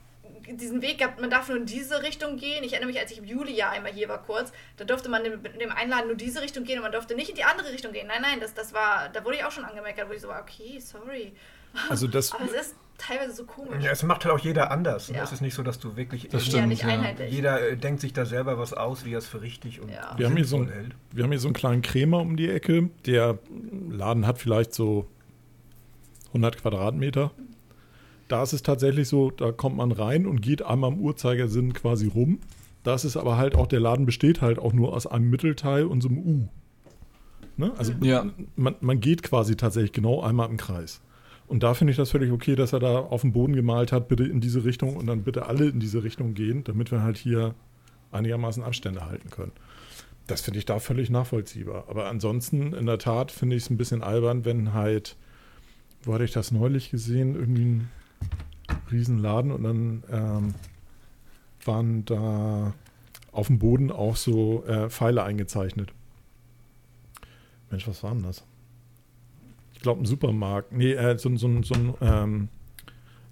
diesen Weg gehabt, man darf nur in diese Richtung gehen. Ich erinnere mich, als ich im Juli ja einmal hier war kurz, da durfte man in dem Einladen nur diese Richtung gehen und man durfte nicht in die andere Richtung gehen. Nein, nein, das, das war, da wurde ich auch schon angemerkt, wo ich so war, okay, sorry.
Also das *laughs*
Aber es ist teilweise so komisch.
Ja, es macht halt auch jeder anders. Ne? Ja. Es ist nicht so, dass du wirklich.
Das stimmt, ja,
nicht einheitlich.
Jeder äh, denkt sich da selber was aus, wie er es für richtig und
ja. wir haben hier so ein, hält. Wir haben hier so einen kleinen Krämer um die Ecke. Der Laden hat vielleicht so 100 Quadratmeter. Da ist es tatsächlich so, da kommt man rein und geht einmal im Uhrzeigersinn quasi rum. Das ist aber halt auch, der Laden besteht halt auch nur aus einem Mittelteil und so einem U. Ne? Also ja. man, man geht quasi tatsächlich genau einmal im Kreis. Und da finde ich das völlig okay, dass er da auf dem Boden gemalt hat, bitte in diese Richtung und dann bitte alle in diese Richtung gehen, damit wir halt hier einigermaßen Abstände halten können. Das finde ich da völlig nachvollziehbar. Aber ansonsten, in der Tat, finde ich es ein bisschen albern, wenn halt, wo hatte ich das neulich gesehen, irgendwie ein Riesenladen und dann ähm, waren da auf dem Boden auch so äh, Pfeile eingezeichnet. Mensch, was war denn das? Ich glaube, ein Supermarkt. Nee, äh, so, so, so ein ähm,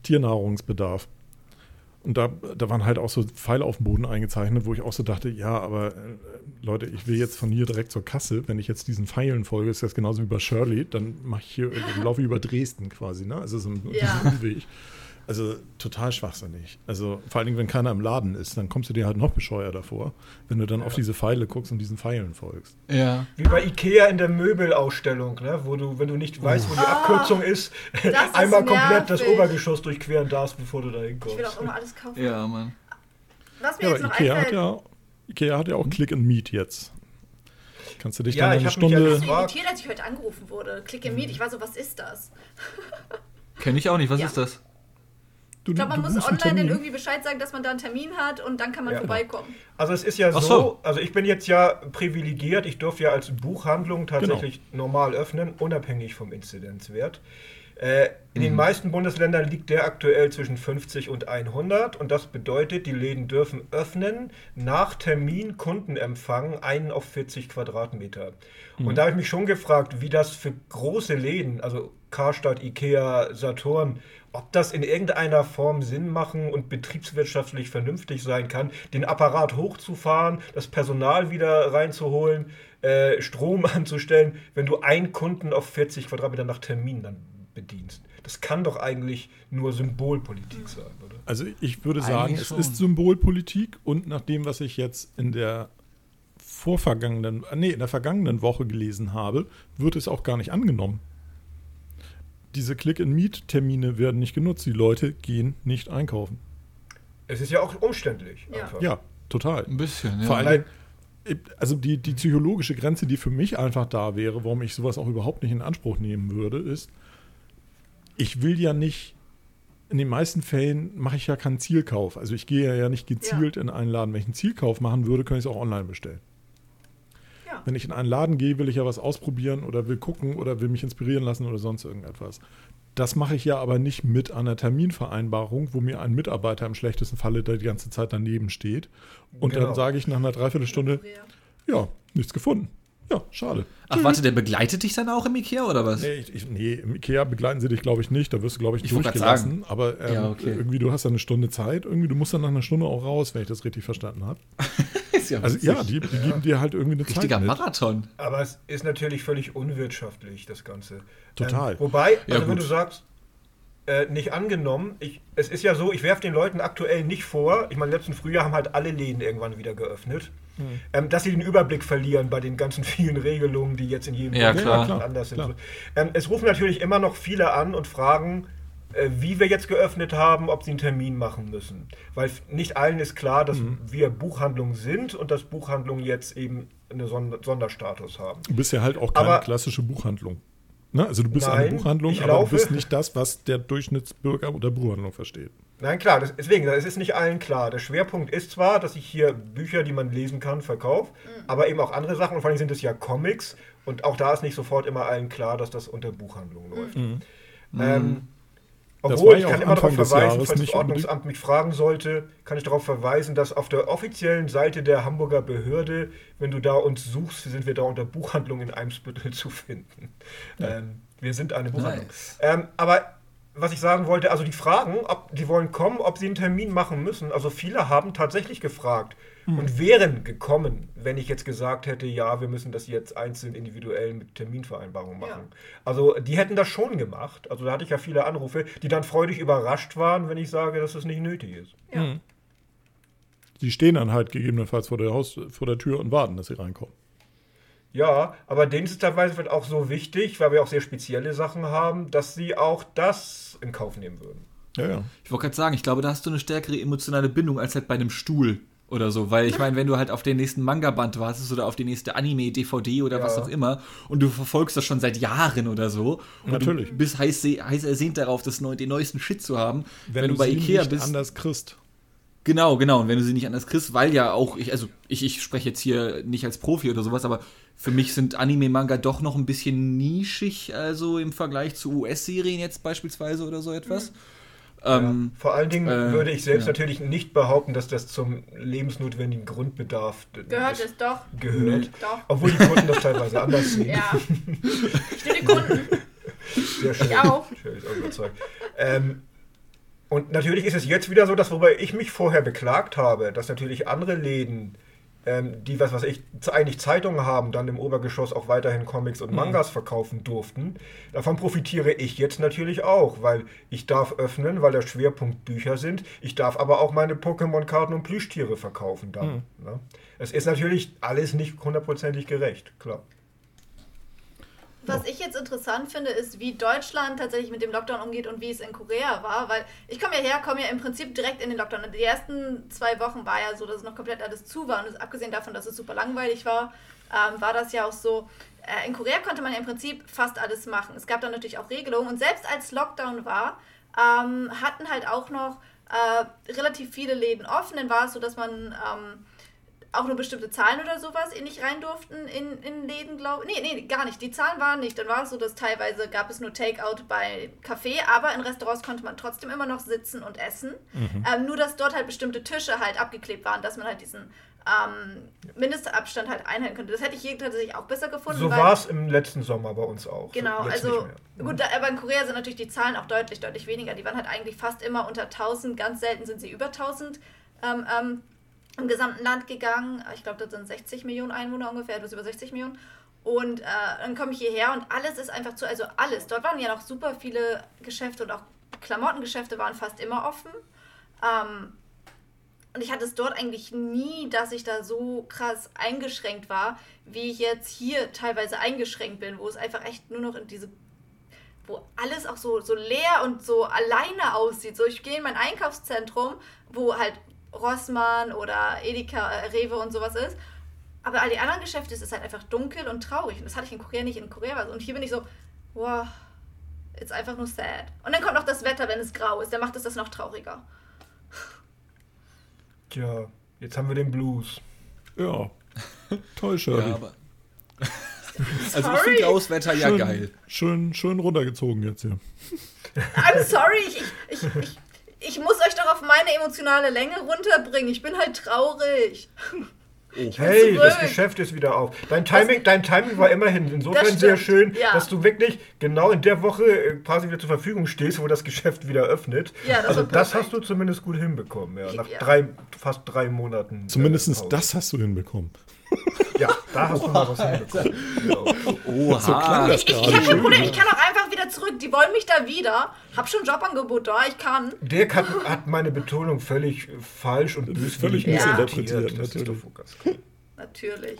Tiernahrungsbedarf. Und da, da waren halt auch so Pfeile auf dem Boden eingezeichnet, wo ich auch so dachte, ja, aber äh, Leute, ich will jetzt von hier direkt zur Kasse. Wenn ich jetzt diesen Pfeilen folge, ist das genauso wie bei Shirley, dann mache ich hier, laufe ich über Dresden quasi, ne? Also so ein ja. Umweg. Also total schwachsinnig. Also vor allen Dingen, wenn keiner im Laden ist, dann kommst du dir halt noch bescheuert davor, wenn du dann ja. auf diese Pfeile guckst und diesen Pfeilen folgst.
Ja. Wie bei Ikea in der Möbelausstellung, ne? wo du, wenn du nicht weißt, wo die ah, Abkürzung *laughs* ist, einmal ist komplett das Obergeschoss durchqueren darfst, bevor du da hinkommst.
Ich will auch immer alles kaufen.
Ja, Mann.
Was mir ja, jetzt noch
Ikea hat ja, Ikea hat ja auch Click and Meet jetzt. Kannst du dich ja, dann eine Stunde...
Ich bin irritiert, als ich heute angerufen wurde. Click and Meet, ich war so, was ist das?
Kenne ich auch nicht, was ja. ist das?
Du, ich glaube, man muss online dann irgendwie Bescheid sagen, dass man da einen Termin hat und dann kann man ja, vorbeikommen.
Also es ist ja so, so, also ich bin jetzt ja privilegiert, ich darf ja als Buchhandlung tatsächlich genau. normal öffnen, unabhängig vom Inzidenzwert. Äh, in mhm. den meisten Bundesländern liegt der aktuell zwischen 50 und 100 und das bedeutet, die Läden dürfen öffnen nach Termin Kundenempfang einen auf 40 Quadratmeter. Mhm. Und da habe ich mich schon gefragt, wie das für große Läden, also Karstadt, Ikea, Saturn, ob das in irgendeiner Form Sinn machen und betriebswirtschaftlich vernünftig sein kann, den Apparat hochzufahren, das Personal wieder reinzuholen, äh, Strom *laughs* anzustellen, wenn du einen Kunden auf 40 Quadratmeter nach Termin dann bedienst. Das kann doch eigentlich nur Symbolpolitik sein, oder?
Also ich würde sagen, es ist Symbolpolitik und nach dem, was ich jetzt in der vorvergangenen, nee, in der vergangenen Woche gelesen habe, wird es auch gar nicht angenommen diese Click-and-Meet-Termine werden nicht genutzt. Die Leute gehen nicht einkaufen.
Es ist ja auch umständlich.
Ja. ja. Total.
Ein bisschen,
ja. Vor allem, also die, die psychologische Grenze, die für mich einfach da wäre, warum ich sowas auch überhaupt nicht in Anspruch nehmen würde, ist, ich will ja nicht, in den meisten Fällen mache ich ja keinen Zielkauf. Also ich gehe ja nicht gezielt ja. in einen Laden. Wenn ich einen Zielkauf machen würde, könnte ich es auch online bestellen. Ja. Wenn ich in einen Laden gehe, will ich ja was ausprobieren oder will gucken oder will mich inspirieren lassen oder sonst irgendetwas. Das mache ich ja aber nicht mit einer Terminvereinbarung, wo mir ein Mitarbeiter im schlechtesten Falle da die ganze Zeit daneben steht. Und genau. dann sage ich nach einer Dreiviertelstunde, ja, nichts gefunden. Ja, schade.
Ach, warte, der begleitet dich dann auch im Ikea oder was?
Nee, ich, nee im Ikea begleiten sie dich, glaube ich, nicht. Da wirst du, glaube ich, ich durchgelassen. Aber ähm, ja, okay. irgendwie, du hast ja eine Stunde Zeit. Irgendwie, du musst dann nach einer Stunde auch raus, wenn ich das richtig verstanden habe. *laughs* ja also ja, die, die ja. geben dir halt irgendwie eine
Richtiger Zeit. Richtiger Marathon.
Aber es ist natürlich völlig unwirtschaftlich, das Ganze.
Total.
Ähm, wobei, also wenn du sagst, äh, nicht angenommen. Ich, es ist ja so, ich werfe den Leuten aktuell nicht vor, ich meine, letzten Frühjahr haben halt alle Läden irgendwann wieder geöffnet, mhm. ähm, dass sie den Überblick verlieren bei den ganzen *laughs* vielen Regelungen, die jetzt in jedem
ja, klar,
anders sind. Ähm, es rufen natürlich immer noch viele an und fragen, äh, wie wir jetzt geöffnet haben, ob sie einen Termin machen müssen. Weil nicht allen ist klar, dass mhm. wir Buchhandlung sind und dass Buchhandlungen jetzt eben einen Sonderstatus haben.
Du bist ja halt auch keine Aber, klassische Buchhandlung. Ne? Also du bist Nein, eine Buchhandlung, aber laufe. du bist nicht das, was der Durchschnittsbürger unter Buchhandlung versteht.
Nein, klar, das, deswegen, es ist nicht allen klar. Der Schwerpunkt ist zwar, dass ich hier Bücher, die man lesen kann, verkaufe, mhm. aber eben auch andere Sachen. Und vor allem sind es ja Comics. Und auch da ist nicht sofort immer allen klar, dass das unter Buchhandlung läuft. Mhm. Ähm, mhm. Obwohl, ich kann immer darauf verweisen, falls das Ordnungsamt mich fragen sollte, kann ich darauf verweisen, dass auf der offiziellen Seite der Hamburger Behörde, wenn du da uns suchst, sind wir da unter Buchhandlung in Eimsbüttel *laughs* zu finden. Ja. Ähm, wir sind eine Buchhandlung. Nice. Ähm, aber was ich sagen wollte, also die fragen, ob die wollen kommen, ob sie einen Termin machen müssen. Also viele haben tatsächlich gefragt, mhm. und wären gekommen, wenn ich jetzt gesagt hätte, ja, wir müssen das jetzt einzeln individuell mit Terminvereinbarung machen. Ja. Also die hätten das schon gemacht. Also da hatte ich ja viele Anrufe, die dann freudig überrascht waren, wenn ich sage, dass es nicht nötig ist. Ja. Mhm.
Die stehen dann halt gegebenenfalls vor der, Haus, vor der Tür und warten, dass sie reinkommen.
Ja, aber denen ist es teilweise auch so wichtig, weil wir auch sehr spezielle Sachen haben, dass sie auch das in Kauf nehmen würden.
Ja, ja. Ich wollte gerade sagen, ich glaube, da hast du eine stärkere emotionale Bindung als halt bei einem Stuhl oder so, weil ich meine, wenn du halt auf den nächsten Manga-Band wartest oder auf die nächste Anime-DVD oder ja. was auch immer und du verfolgst das schon seit Jahren oder so und
Natürlich.
du bist heiß, heiß ersehnt darauf, das neu, den neuesten Shit zu haben,
wenn, wenn du, bei Ikea nicht bist. anders kriegst.
Genau, genau. Und wenn du sie nicht anders kriegst, weil ja auch, ich, also ich, ich spreche jetzt hier nicht als Profi oder sowas, aber für mich sind Anime-Manga doch noch ein bisschen nischig, also im Vergleich zu US-Serien jetzt beispielsweise oder so etwas. Mhm.
Ähm, ja, vor allen Dingen äh, würde ich selbst ja. natürlich nicht behaupten, dass das zum lebensnotwendigen Grundbedarf
gehört es doch.
Gehört. Doch. Obwohl die Kunden das teilweise anders sehen.
Ja. *laughs* Ich stehe die Kunden.
Sehr schön. Ich auch. Schön, ich auch überzeugt. Ähm, und natürlich ist es jetzt wieder so, dass wobei ich mich vorher beklagt habe, dass natürlich andere Läden ähm, die, was weiß ich, eigentlich Zeitungen haben, dann im Obergeschoss auch weiterhin Comics und mhm. Mangas mhm. verkaufen durften. Davon profitiere ich jetzt natürlich auch, weil ich darf öffnen, weil der Schwerpunkt Bücher sind. Ich darf aber auch meine Pokémon-Karten und Plüschtiere verkaufen dann. Mhm. Ne? Es ist natürlich alles nicht hundertprozentig gerecht, klar.
Was ich jetzt interessant finde, ist, wie Deutschland tatsächlich mit dem Lockdown umgeht und wie es in Korea war, weil ich komme ja her, komme ja im Prinzip direkt in den Lockdown. Und die ersten zwei Wochen war ja so, dass es noch komplett alles zu war. Und abgesehen davon, dass es super langweilig war, ähm, war das ja auch so. Äh, in Korea konnte man ja im Prinzip fast alles machen. Es gab dann natürlich auch Regelungen. Und selbst als Lockdown war, ähm, hatten halt auch noch äh, relativ viele Läden offen. Dann war es so, dass man. Ähm, auch nur bestimmte Zahlen oder sowas nicht rein durften in, in Läden, glaube ich. Nee, nee, gar nicht. Die Zahlen waren nicht. Dann war es so, dass teilweise gab es nur Takeout bei Kaffee, aber in Restaurants konnte man trotzdem immer noch sitzen und essen. Mhm. Ähm, nur, dass dort halt bestimmte Tische halt abgeklebt waren, dass man halt diesen ähm, Mindestabstand halt einhalten könnte. Das hätte ich hier tatsächlich auch besser gefunden.
So war es im letzten Sommer bei uns auch.
Genau, also mhm. gut, aber in Korea sind natürlich die Zahlen auch deutlich, deutlich weniger. Die waren halt eigentlich fast immer unter 1000, ganz selten sind sie über 1000. Ähm, ähm, im gesamten Land gegangen. Ich glaube, das sind 60 Millionen Einwohner ungefähr, etwas über 60 Millionen. Und äh, dann komme ich hierher und alles ist einfach zu, also alles. Dort waren ja noch super viele Geschäfte und auch Klamottengeschäfte waren fast immer offen. Ähm, und ich hatte es dort eigentlich nie, dass ich da so krass eingeschränkt war, wie ich jetzt hier teilweise eingeschränkt bin, wo es einfach echt nur noch in diese, wo alles auch so, so leer und so alleine aussieht. So, ich gehe in mein Einkaufszentrum, wo halt Rossmann oder Edeka, äh, Rewe und sowas ist. Aber all die anderen Geschäfte ist es halt einfach dunkel und traurig. Und das hatte ich in Korea nicht in Korea. Und hier bin ich so, wow, it's einfach nur sad. Und dann kommt noch das Wetter, wenn es grau ist. Dann macht es das noch trauriger.
Tja, jetzt haben wir den Blues.
Ja. Toll, Shirley.
Ja, aber *laughs* also ich finde graues Wetter ja
schön,
geil.
Schön, schön runtergezogen jetzt hier.
I'm sorry, ich, ich, ich, ich, ich muss euch doch auf meine emotionale Länge runterbringen. Ich bin halt traurig.
Hey,
zurück.
das Geschäft ist wieder auf. Dein Timing, dein Timing war immerhin insofern sehr schön,
ja.
dass du wirklich genau in der Woche äh, quasi wieder zur Verfügung stehst, wo das Geschäft wieder öffnet.
Ja, das
also das hast du zumindest gut hinbekommen, ja. Nach
Ja.
drei, fast drei Monaten.
Zumindest
äh,
das hast du hinbekommen.
Ja, da hast du mal was hinbekommen.
Oha.
So klang das
Ich, ich
gerade.
habe kein Problem, ich kann auch einfach wieder zurück. Die wollen mich da wieder. Hab schon ein Jobangebot da, ich kann.
Dirk hat, hat meine Betonung völlig falsch und böswillig
völlig
Das
missinterpretiert,
ist doch
natürlich.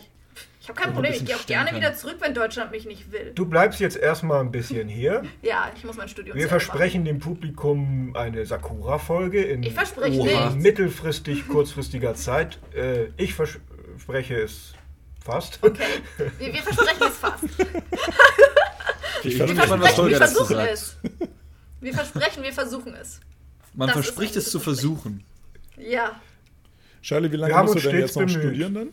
Ich habe kein Problem, ich gehe auch gerne wieder zurück, wenn Deutschland mich nicht will.
Du bleibst jetzt erstmal ein bisschen hier.
Ja, ich muss mein Studium
Wir versprechen dem Publikum eine Sakura-Folge in
Ich
mittelfristig, kurzfristiger Zeit. Äh, ich verspreche es fast.
Okay, wir, wir versprechen es fast. *laughs*
Ich
Wir
gespannt, was
versprechen, wir versuchen
sagt.
es. Wir versprechen, wir versuchen es.
Man
Das
verspricht es zu versuchen.
Ja.
Shirley, wie lange musst du denn jetzt noch
bemüht.
studieren dann?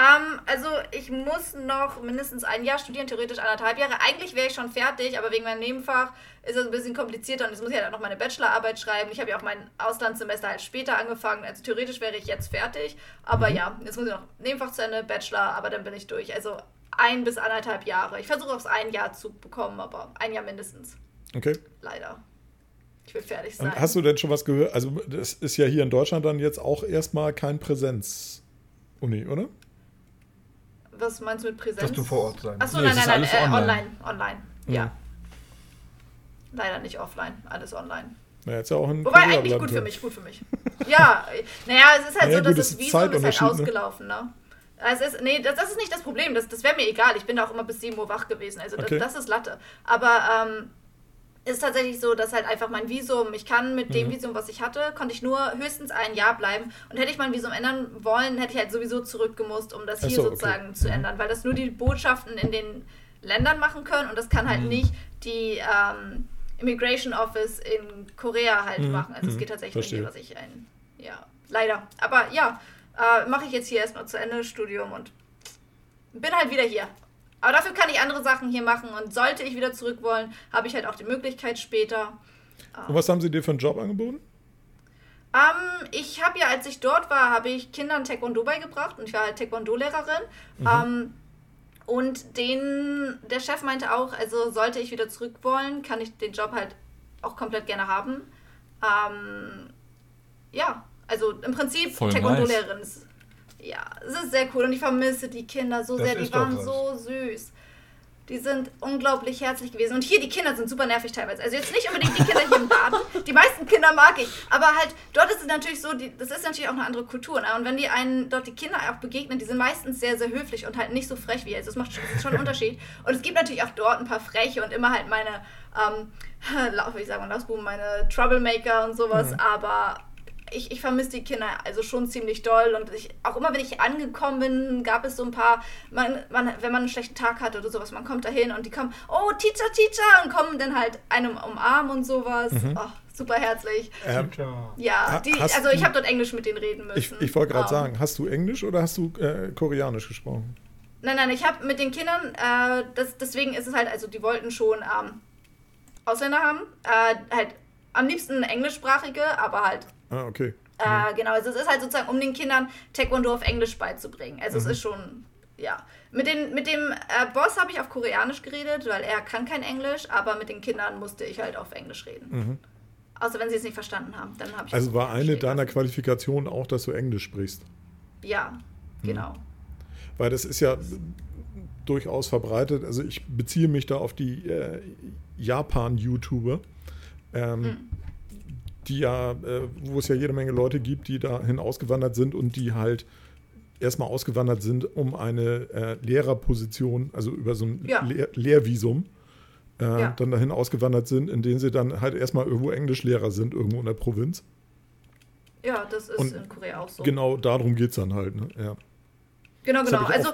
Ähm, also ich muss noch mindestens ein Jahr studieren, theoretisch anderthalb Jahre. Eigentlich wäre ich schon fertig, aber wegen meinem Nebenfach ist es ein bisschen komplizierter und jetzt muss ich halt auch noch meine Bachelorarbeit schreiben. Ich habe ja auch mein Auslandssemester halt später angefangen. Also theoretisch wäre ich jetzt fertig. Aber ja, jetzt muss ich noch Nebenfach zu Ende, Bachelor, aber dann bin ich durch. Also ein bis anderthalb Jahre. Ich versuche aufs ein Jahr zu bekommen, aber ein Jahr mindestens.
Okay.
Leider. Ich will fertig sein.
Und hast du denn schon was gehört? Also, das ist ja hier in Deutschland dann jetzt auch erstmal kein Präsenz-Uni, oder?
Was meinst du mit Präsenz?
Dass du vor Ort sein
Achso,
Nee,
nein, nein, nein,
alles
äh,
online.
online. Online, ja. Leider nicht offline, alles online.
Ja, jetzt ja auch ein
Wobei eigentlich gut für mich, gut für mich. Ja, naja, es ist halt
Naja,
so, dass das
ist
Visum ist halt
ne?
ausgelaufen, ne? Es ist, nee, das, das ist nicht das Problem. Das, das wäre mir egal. Ich bin da auch immer bis 7 Uhr wach gewesen. Also
Okay.
das, das ist Latte. Aber ähm, ist tatsächlich so, dass halt einfach mein Visum, ich kann mit
Mhm.
dem Visum, was ich hatte, konnte ich nur höchstens ein Jahr bleiben. Und hätte ich mein Visum ändern wollen, hätte ich halt sowieso zurückgemusst, um das hier
so, okay.
sozusagen zu
Mhm.
ändern. Weil das nur die Botschaften in den Ländern machen können und das kann halt
Mhm.
nicht die ähm, Immigration Office in Korea halt
Mhm.
machen. Also es
Mhm.
geht tatsächlich
Verstehe.
hier, was ich ein, ja, leider. Aber ja, äh, mache ich jetzt hier erstmal zu Ende Studium und bin halt wieder hier. Aber dafür kann ich andere Sachen hier machen und sollte ich wieder zurück wollen, habe ich halt auch die Möglichkeit später.
Und was haben sie dir für einen Job angeboten?
Ähm, ich habe ja, als ich dort war, habe ich Kindern Taekwondo beigebracht und ich war halt Taekwondo-Lehrerin.
Mhm.
Ähm, und den, der Chef meinte auch, also sollte ich wieder zurück wollen, kann ich den Job halt auch komplett gerne haben. Ähm, ja, also im Prinzip Taekwondo-Lehrerin ist. Ja, es ist sehr cool und ich vermisse die Kinder so
Das
sehr. Die waren so süß. Die sind unglaublich herzlich gewesen. Und hier, die Kinder sind super nervig teilweise. Also jetzt nicht unbedingt die Kinder hier im Laden. *laughs* Die meisten Kinder mag ich. Aber halt, dort ist es natürlich so, die, das ist natürlich auch eine andere Kultur. Ne? Und wenn die einen dort die Kinder auch begegnen, die sind meistens sehr, sehr höflich und halt nicht so frech wie jetzt. Das macht schon, das ist schon einen *laughs* Unterschied. Und es gibt natürlich auch dort ein paar Freche und immer halt meine, ähm, *laughs* wie ich sagen, Lausbuben, meine Troublemaker und sowas. Aber ich, ich vermisse die Kinder also schon ziemlich doll und ich, auch immer wenn ich angekommen bin, gab es so ein paar, man, man, wenn man einen schlechten Tag hatte oder sowas, man kommt da hin und die kommen, oh, Teacher, Teacher, und kommen dann halt einem umarmen und sowas. Oh, super herzlich.
Ähm.
Ja, die, also ich habe dort Englisch mit denen reden müssen.
ich ich wollte gerade
Ähm,
sagen, hast du Englisch oder hast du äh, Koreanisch gesprochen?
Nein, nein, ich habe mit den Kindern, äh, das, deswegen ist es halt, also die wollten schon ähm, Ausländer haben, äh, halt am liebsten englischsprachige, aber halt
Ah, okay.
Äh, genau, also es ist halt sozusagen, um den Kindern Taekwondo auf Englisch beizubringen. Also
Mhm.
es ist schon, ja. Mit, den, mit dem äh, Boss habe ich auf Koreanisch geredet, weil er kann kein Englisch, aber mit den Kindern musste ich halt auf Englisch reden. Außer wenn sie es nicht verstanden haben, dann habe ich
Mhm. Also war eine deiner. Qualifikationen auch, dass du Englisch sprichst?
Ja, genau.
Weil das ist ja durchaus verbreitet. Also ich beziehe mich da auf die äh, Japan-YouTuber, ähm,
Hm.
die ja, äh, wo es ja jede Menge Leute gibt, die dahin ausgewandert sind und die halt erstmal ausgewandert sind, um eine äh, Lehrerposition, also über so ein
Ja.
Lehr Lehrvisum, äh,
Ja.
dann dahin ausgewandert sind, in denen sie dann halt erstmal irgendwo Englischlehrer sind, irgendwo in der Provinz.
Ja, das ist Und in Korea auch so.
Genau darum geht es dann halt, ne? Ja.
Genau, genau.
Hab also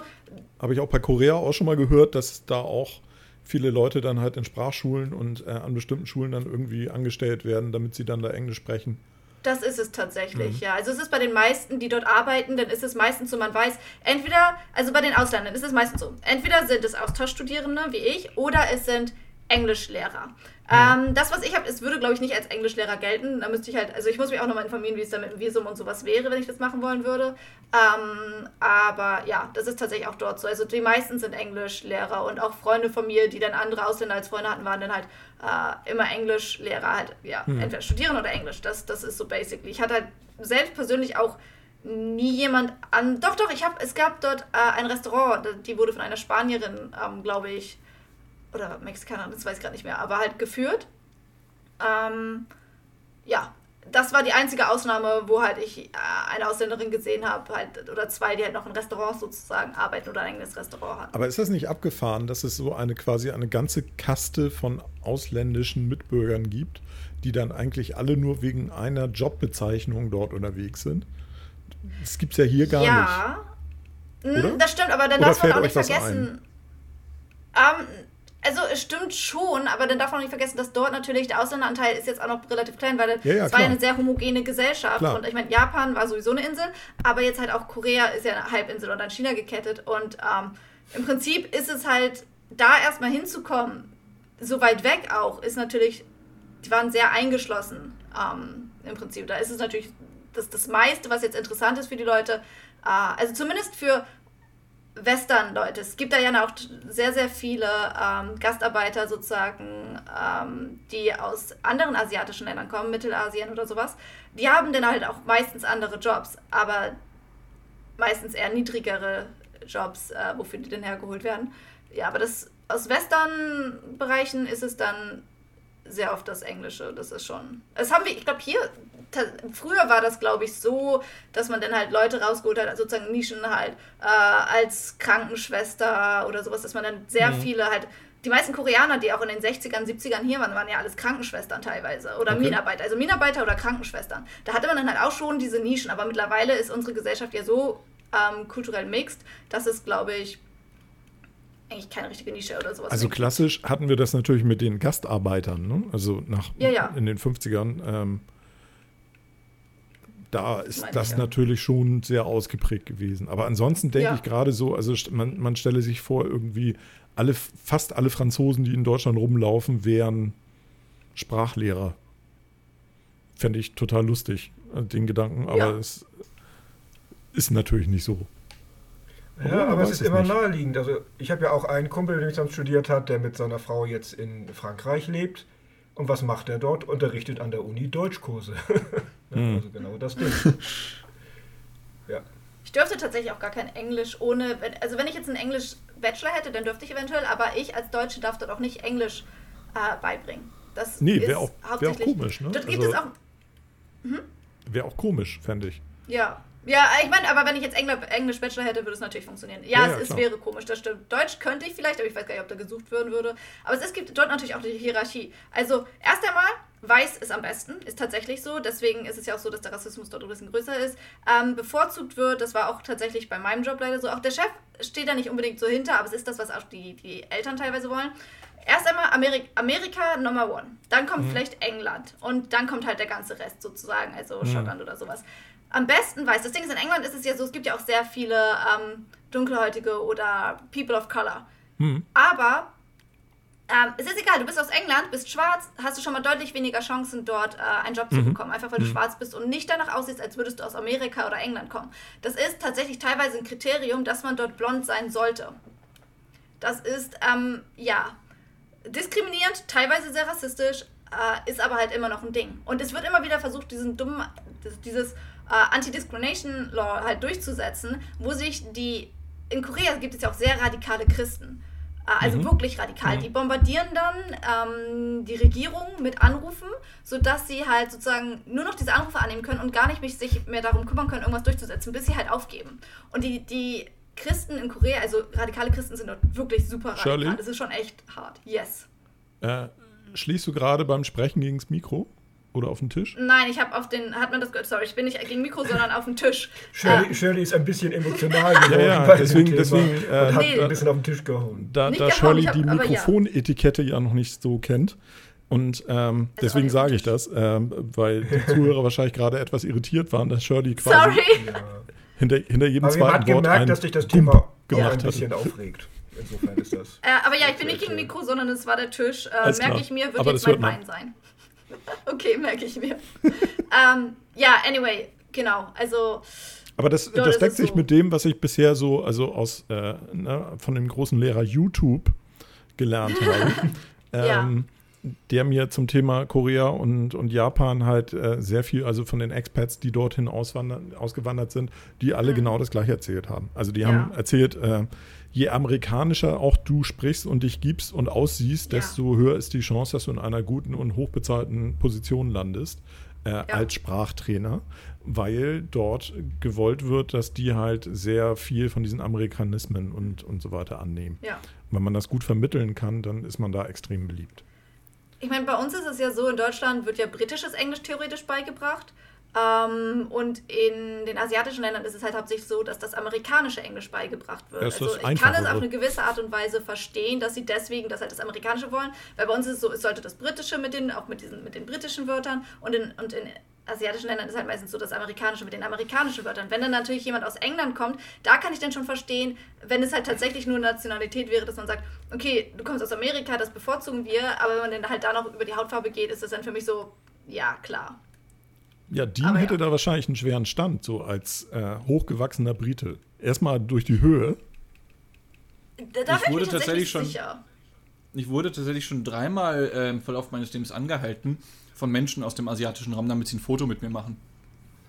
habe ich auch bei Korea auch schon mal gehört, dass da auch viele Leute dann halt in Sprachschulen und äh, an bestimmten Schulen dann irgendwie angestellt werden, damit sie dann da Englisch sprechen.
Das ist es tatsächlich, mhm. ja. Also es ist bei den meisten, die dort arbeiten, dann ist es meistens so, man weiß, entweder, also bei den Ausländern ist es meistens so, entweder sind es Austauschstudierende wie ich oder es sind Englischlehrer. Ähm, das, was ich habe, es würde, glaube ich, nicht als Englischlehrer gelten. Da müsste ich halt, also ich muss mich auch nochmal informieren, wie es da mit dem Visum und sowas wäre, wenn ich das machen wollen würde. Ähm, aber ja, das ist tatsächlich auch dort so. Also die meisten sind Englischlehrer und auch Freunde von mir, die dann andere Ausländer als Freunde hatten, waren dann halt äh, immer Englischlehrer, halt, ja, mhm. entweder studieren oder Englisch. Das, das ist so basically. Ich hatte halt selbst persönlich auch nie jemand an. Doch, doch, ich habe, es gab dort äh, ein Restaurant, die wurde von einer Spanierin, ähm, glaube ich, oder Mexikaner, das weiß ich gerade nicht mehr, aber halt geführt. Ähm, ja, das war die einzige Ausnahme, wo halt ich äh, eine Ausländerin gesehen habe, halt, oder zwei, die halt noch in Restaurants sozusagen arbeiten oder ein eigenes Restaurant hatten.
Aber ist das nicht abgefahren, dass es so eine quasi eine ganze Kaste von ausländischen Mitbürgern gibt, die dann eigentlich alle nur wegen einer Jobbezeichnung dort unterwegs sind? Das gibt es ja hier gar ja,
nicht. Ja, hm, das stimmt, aber dann darf man auch nicht vergessen. Ähm, also es stimmt schon, aber dann darf man nicht vergessen, dass dort natürlich der Ausländeranteil ist jetzt auch noch relativ klein, weil ja, ja, es war ja eine sehr homogene Gesellschaft. Klar. Und ich meine, Japan war sowieso eine Insel, aber jetzt halt auch Korea ist ja eine Halbinsel und an China gekettet. Und ähm, im Prinzip ist es halt, da erstmal hinzukommen, so weit weg auch, ist natürlich, die waren sehr eingeschlossen ähm, im Prinzip. Da ist es natürlich das, das meiste, was jetzt interessant ist für die Leute. Äh, also zumindest für Western-Leute. Es gibt da ja auch sehr, sehr viele ähm, Gastarbeiter sozusagen, ähm, die aus anderen asiatischen Ländern kommen, Mittelasien oder sowas. Die haben dann halt auch meistens andere Jobs, aber meistens eher niedrigere Jobs, äh, wofür die dann hergeholt werden. Ja, aber das aus Western-Bereichen ist es dann sehr oft das Englische. Das ist schon. Das haben wir, ich glaube, hier früher war das, glaube ich, so, dass man dann halt Leute rausgeholt hat, sozusagen Nischen halt, äh, als Krankenschwester oder sowas, dass man dann sehr mhm. viele halt, die meisten Koreaner, die auch in den 60ern, 70ern hier waren, waren ja alles Krankenschwestern teilweise oder okay. Minenarbeiter, also Minenarbeiter oder Krankenschwestern. Da hatte man dann halt auch schon diese Nischen, aber mittlerweile ist unsere Gesellschaft ja so ähm, kulturell mixed, dass es, glaube ich, eigentlich keine richtige Nische oder sowas.
Also klassisch hatten wir das natürlich mit den Gastarbeitern, ne? also nach ja, ja. in den 50ern. Ähm, da ist Meine das ja. natürlich schon sehr ausgeprägt gewesen. Aber ansonsten denke ich gerade so, also man, man stelle sich vor, irgendwie alle, fast alle Franzosen, die in Deutschland rumlaufen, wären Sprachlehrer. Fände ich total lustig, äh, den Gedanken, aber es ist natürlich nicht so.
Ja, oh, aber es ist immer nicht. naheliegend. Also ich habe ja auch einen Kumpel, der zusammen studiert hat, der mit seiner Frau jetzt in Frankreich lebt. Und was macht er dort? Unterrichtet an der Uni Deutschkurse. *laughs* mhm. Also genau das Ding. *laughs*
ja. Ich dürfte tatsächlich auch gar kein Englisch ohne, also wenn ich jetzt einen Englisch-Bachelor hätte, dann dürfte ich eventuell, aber ich als Deutsche darf dort auch nicht Englisch äh, beibringen. Das
nee, wäre auch, wär auch komisch, ne?
Dort gibt also, es auch.
Mhm. Wäre auch komisch, fände ich.
Ja, ja, ich meine, aber wenn ich jetzt Englisch Bachelor hätte, würde es natürlich funktionieren. Ja, ja, es, es wäre komisch, das stimmt. Deutsch könnte ich vielleicht, aber ich weiß gar nicht, ob da gesucht werden würde. Aber es gibt dort natürlich auch die Hierarchie. Also, erst einmal, weiß ist am besten, ist tatsächlich so. Deswegen ist es ja auch so, dass der Rassismus dort ein bisschen größer ist. Ähm, bevorzugt wird, das war auch tatsächlich bei meinem Job leider so. Auch der Chef steht da nicht unbedingt so hinter, aber es ist das, was auch die, die Eltern teilweise wollen. Erst einmal Amerika, Amerika Nummer one. Dann kommt mhm. vielleicht England. Und dann kommt halt der ganze Rest sozusagen, also mhm. Schottland oder sowas am besten weiß. Das Ding ist, in England ist es ja so, es gibt ja auch sehr viele ähm, Dunkelhäutige oder People of Color. Hm. Aber ähm, es ist egal, du bist aus England, bist schwarz, hast du schon mal deutlich weniger Chancen, dort äh, einen Job mhm. zu bekommen, einfach weil du mhm. schwarz bist und nicht danach aussiehst, als würdest du aus Amerika oder England kommen. Das ist tatsächlich teilweise ein Kriterium, dass man dort blond sein sollte. Das ist, ähm, ja, diskriminierend, teilweise sehr rassistisch, äh, ist aber halt immer noch ein Ding. Und es wird immer wieder versucht, diesen dummen, dieses äh, Anti-Discrimination Law halt durchzusetzen, wo sich die, in Korea gibt es ja auch sehr radikale Christen. Äh, also mhm. wirklich radikal. Mhm. Die bombardieren dann ähm, die Regierung mit Anrufen, sodass sie halt sozusagen nur noch diese Anrufe annehmen können und gar nicht mich, sich mehr darum kümmern können, irgendwas durchzusetzen, bis sie halt aufgeben. Und die, die Christen in Korea, also radikale Christen sind dort wirklich super radikal. Shirley? Das ist schon echt hart. Yes.
Äh, schließt du gerade beim Sprechen gegen das Mikro? Oder auf den Tisch?
Nein, ich habe auf den, hat man das gehört, sorry, ich bin nicht gegen Mikro, sondern auf den Tisch.
Shirley, äh, Shirley ist ein bisschen emotional geworden. *laughs*
ja, ja, deswegen, deswegen
äh, hat nee, ein bisschen auf den Tisch gehauen.
Da, da Shirley hab, die Mikrofonetikette ja. ja noch nicht so kennt. Und ähm, deswegen sage ich das, ähm, weil die *laughs* Zuhörer wahrscheinlich gerade etwas irritiert waren, dass Shirley quasi
Sorry.
hinter, hinter jedem aber zweiten
man hat
Wort
gemerkt, dass dich das Thema auch ein bisschen hatte. aufregt. Insofern ist das.
Äh, aber ja, ich bin nicht gegen Mikro, sondern es war der Tisch. Äh, merke ich mir, wird aber jetzt mein Bein sein. *laughs* okay, merke ich mir. ähm, ja, anyway, genau. Also.
Aber das, das deckt sich so. mit dem, was ich bisher so, also aus äh, ne, von dem großen Lehrer YouTube gelernt habe. *laughs* ähm, ja. Der mir zum Thema Korea und, und Japan halt äh, sehr viel, also von den Expats, die dorthin ausgewandert sind, die alle mhm. genau das gleiche erzählt haben. Also die ja. haben erzählt, äh, je amerikanischer auch du sprichst und dich gibst und aussiehst, ja. desto höher ist die Chance, dass du in einer guten und hochbezahlten Position landest äh, ja. als Sprachtrainer, weil dort gewollt wird, dass die halt sehr viel von diesen Amerikanismen und, und so weiter annehmen.
Ja.
Wenn man das gut vermitteln kann, dann ist man da extrem beliebt.
Ich meine, bei uns ist es ja so, in Deutschland wird ja britisches Englisch theoretisch beigebracht. Ähm, und in den asiatischen Ländern ist es halt hauptsächlich so, dass das amerikanische Englisch beigebracht wird.
Das
also ich kann es auf eine gewisse Art und Weise verstehen, dass sie deswegen das halt das amerikanische wollen, weil bei uns ist es so, es sollte das britische mit den, auch mit diesen, mit den britischen Wörtern und in, und in asiatischen Ländern ist halt meistens so das amerikanische mit den amerikanischen Wörtern. Wenn dann natürlich jemand aus England kommt, da kann ich dann schon verstehen, wenn es halt tatsächlich nur Nationalität wäre, dass man sagt, okay, du kommst aus Amerika, das bevorzugen wir, aber wenn man dann halt da noch über die Hautfarbe geht, ist das dann für mich so, ja, klar.
Ja, Dean Aber hätte ja. da wahrscheinlich einen schweren Stand, so als äh, hochgewachsener Brite. Erstmal durch die Höhe.
Da ich wurde tatsächlich schon. Sicher.
Ich wurde tatsächlich schon dreimal äh, im Verlauf meines Lebens angehalten von Menschen aus dem asiatischen Raum, damit sie ein Foto mit mir machen.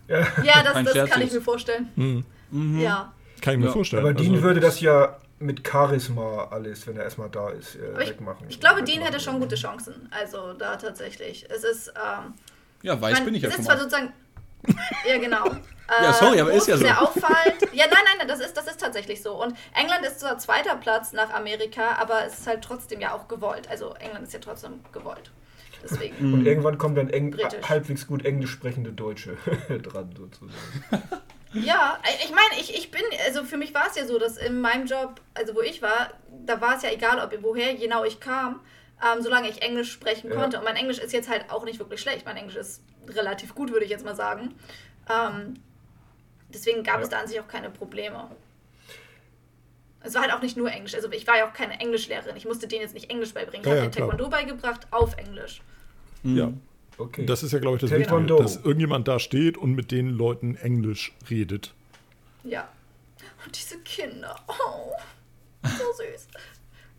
Ja, *laughs* ja das, das kann ich mir vorstellen. Mhm.
Mhm. Ja. Kann ich mir ja. vorstellen.
Aber Dean also, würde das ja mit Charisma alles, wenn er erstmal da ist, äh, wegmachen.
Ich, ich glaube, Dean hätte schon gute Chancen. Also da tatsächlich. Es ist. Ähm,
ja, weiß man bin ich ja
schon. Zwar sozusagen, ja, genau. *laughs*
ja, sorry, aber ist ja so.
Sehr auffallend. *laughs* Ja, nein, nein, nein, das ist, das ist tatsächlich so. Und England ist zwar zweiter Platz nach Amerika, aber es ist halt trotzdem ja auch gewollt. Also England ist ja trotzdem gewollt. Deswegen.
Und irgendwann kommen dann Eng halbwegs gut englisch sprechende Deutsche *laughs* dran, sozusagen.
Ja, ich meine, ich, ich bin, also für mich war es ja so, dass in meinem Job, also wo ich war, da war es ja egal, ob woher genau ich kam ähm, solange ich Englisch sprechen konnte. Ja. Und mein Englisch ist jetzt halt auch nicht wirklich schlecht. Mein Englisch ist relativ gut, würde ich jetzt mal sagen. Ähm, deswegen gab ja. es da an sich auch keine Probleme. Es war halt auch nicht nur Englisch. Also ich war ja auch keine Englischlehrerin. Ich musste denen jetzt nicht Englisch beibringen. Ich ja, habe ja, Taekwondo beigebracht auf Englisch.
Ja. Okay. Das ist ja, glaube ich, das Wichtige, dass irgendjemand da steht und mit den Leuten Englisch redet.
Ja. Und diese Kinder. Oh, so süß.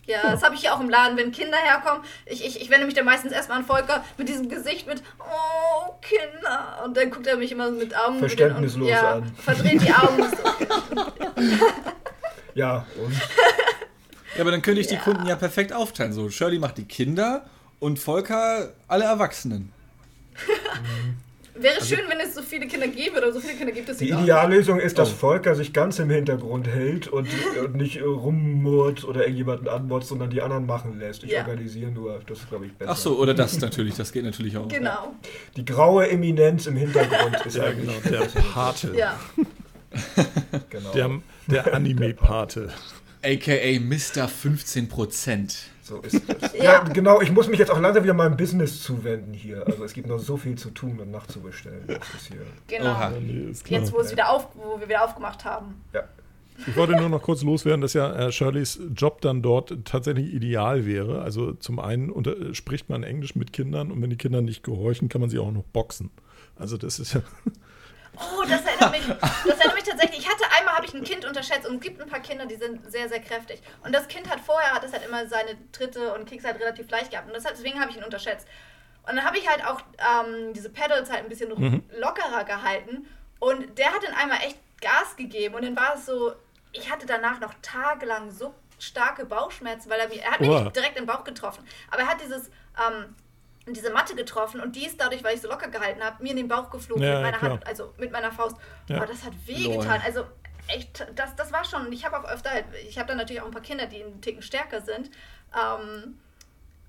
Ja, das habe ich ja auch im Laden, wenn Kinder herkommen. Ich, ich, ich wende mich dann meistens erstmal an Volker mit diesem Gesicht mit, oh, Kinder. Und dann guckt er mich immer mit Augen.
Verständnislos
und,
ja,
an. Verdreht die Augen. so. *laughs*
ja, und?
Ja, aber dann könnte ich die Kunden ja perfekt aufteilen. So, Shirley macht die Kinder und Volker alle Erwachsenen. *laughs*
Mhm. Wäre also, schön, wenn es so viele Kinder gäbe oder so viele Kinder gibt es
Die Ideallösung ist, dass oh. Volker sich ganz im Hintergrund hält und, und nicht rummurrt oder irgendjemanden anmotzt, sondern die anderen machen lässt. Ich ja. organisiere nur, das ist, glaube ich, besser.
Ach so, oder das natürlich, das geht natürlich auch.
Genau.
Die graue Eminenz im Hintergrund *laughs* ist
ja,
eigentlich
genau, der Pate.
Ja.
genau. Der, der Anime-Pate.
AKA Mr. 15%.
So ist das. *laughs* ja. ja. genau. Ich muss mich jetzt auch langsam wieder meinem Business zuwenden hier. Also es gibt noch so viel zu tun und nachzubestellen. Das ist hier.
Genau. Oha. Jetzt, wo, es wieder auf, wo wir wieder aufgemacht haben.
Ja.
Ich wollte nur noch kurz loswerden, dass ja äh, Shirleys Job dann dort tatsächlich ideal wäre. Also zum einen unter, äh, spricht man Englisch mit Kindern und wenn die Kinder nicht gehorchen, kann man sie auch noch boxen. Also das ist ja.
Oh, das erinnert mich, das erinnert mich tatsächlich. Ich hatte einmal habe ich ein Kind unterschätzt und es gibt ein paar Kinder, die sind sehr, sehr kräftig. Und das Kind hat vorher, hat es halt immer seine Tritte und Kicks halt relativ leicht gehabt. Und das, deswegen habe ich ihn unterschätzt. Und dann habe ich halt auch ähm, diese Pedals halt ein bisschen mhm. lockerer gehalten. Und der hat dann einmal echt Gas gegeben. Und dann war es so, ich hatte danach noch tagelang so starke Bauchschmerzen, weil er mir, er hat mich nicht direkt im Bauch getroffen. Aber er hat dieses, ähm, diese Matte getroffen und die ist dadurch, weil ich so locker gehalten habe, mir in den Bauch geflogen ja, mit meiner klar. Hand, also mit meiner Faust. Ja. Oh, das hat wehgetan. Also echt, das, das war schon. Ich habe auch öfter halt, ich habe dann natürlich auch ein paar Kinder, die einen Ticken stärker sind. Ähm,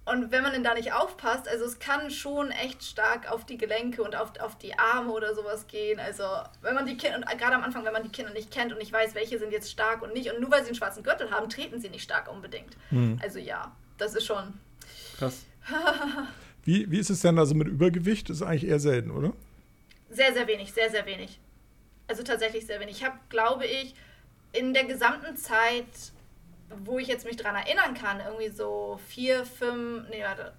Und wenn man denn da nicht aufpasst, also es kann schon echt stark auf die Gelenke und auf, auf die Arme oder sowas gehen. Also wenn man die Kinder, und gerade am Anfang, wenn man die Kinder nicht kennt und nicht weiß, welche sind jetzt stark und nicht, und nur weil sie einen schwarzen Gürtel haben, treten sie nicht stark unbedingt. Hm. Also ja, das ist schon.
Krass. *laughs* wie, wie ist es denn also mit Übergewicht? Das ist eigentlich eher selten, oder?
Sehr, sehr wenig, sehr, sehr wenig. Also tatsächlich sehr wenig. Ich habe, glaube ich, in der gesamten Zeit wo ich jetzt mich dran erinnern kann, irgendwie so vier, fünf, nee, warte,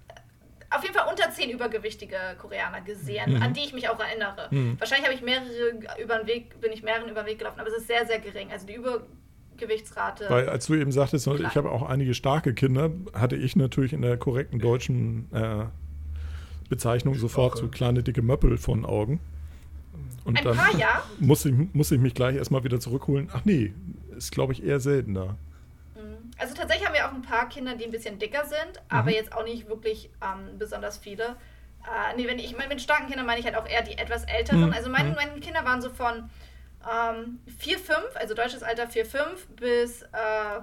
auf jeden Fall unter zehn übergewichtige Koreaner gesehen, mhm. an die ich mich auch erinnere. Mhm. Wahrscheinlich habe ich mehrere über den Weg, bin ich mehreren über den Weg gelaufen, aber es ist sehr, sehr gering. Also die Übergewichtsrate.
Weil als du eben sagtest, klein. ich habe auch einige starke Kinder, hatte ich natürlich in der korrekten deutschen äh, Bezeichnung sofort so kleine dicke Möppel von Augen. Und Ein dann paar, ja? muss, ich, muss ich mich gleich erstmal wieder zurückholen. Ach nee, ist glaube ich eher seltener.
Also tatsächlich haben wir auch ein paar Kinder, die ein bisschen dicker sind, mhm. aber jetzt auch nicht wirklich ähm, besonders viele. Äh, nee, wenn ich, mit starken Kindern meine ich halt auch eher die etwas älteren. Mhm. Also meine, mhm. meine Kinder waren so von ähm, 4, 5, also deutsches Alter 4, 5 bis äh,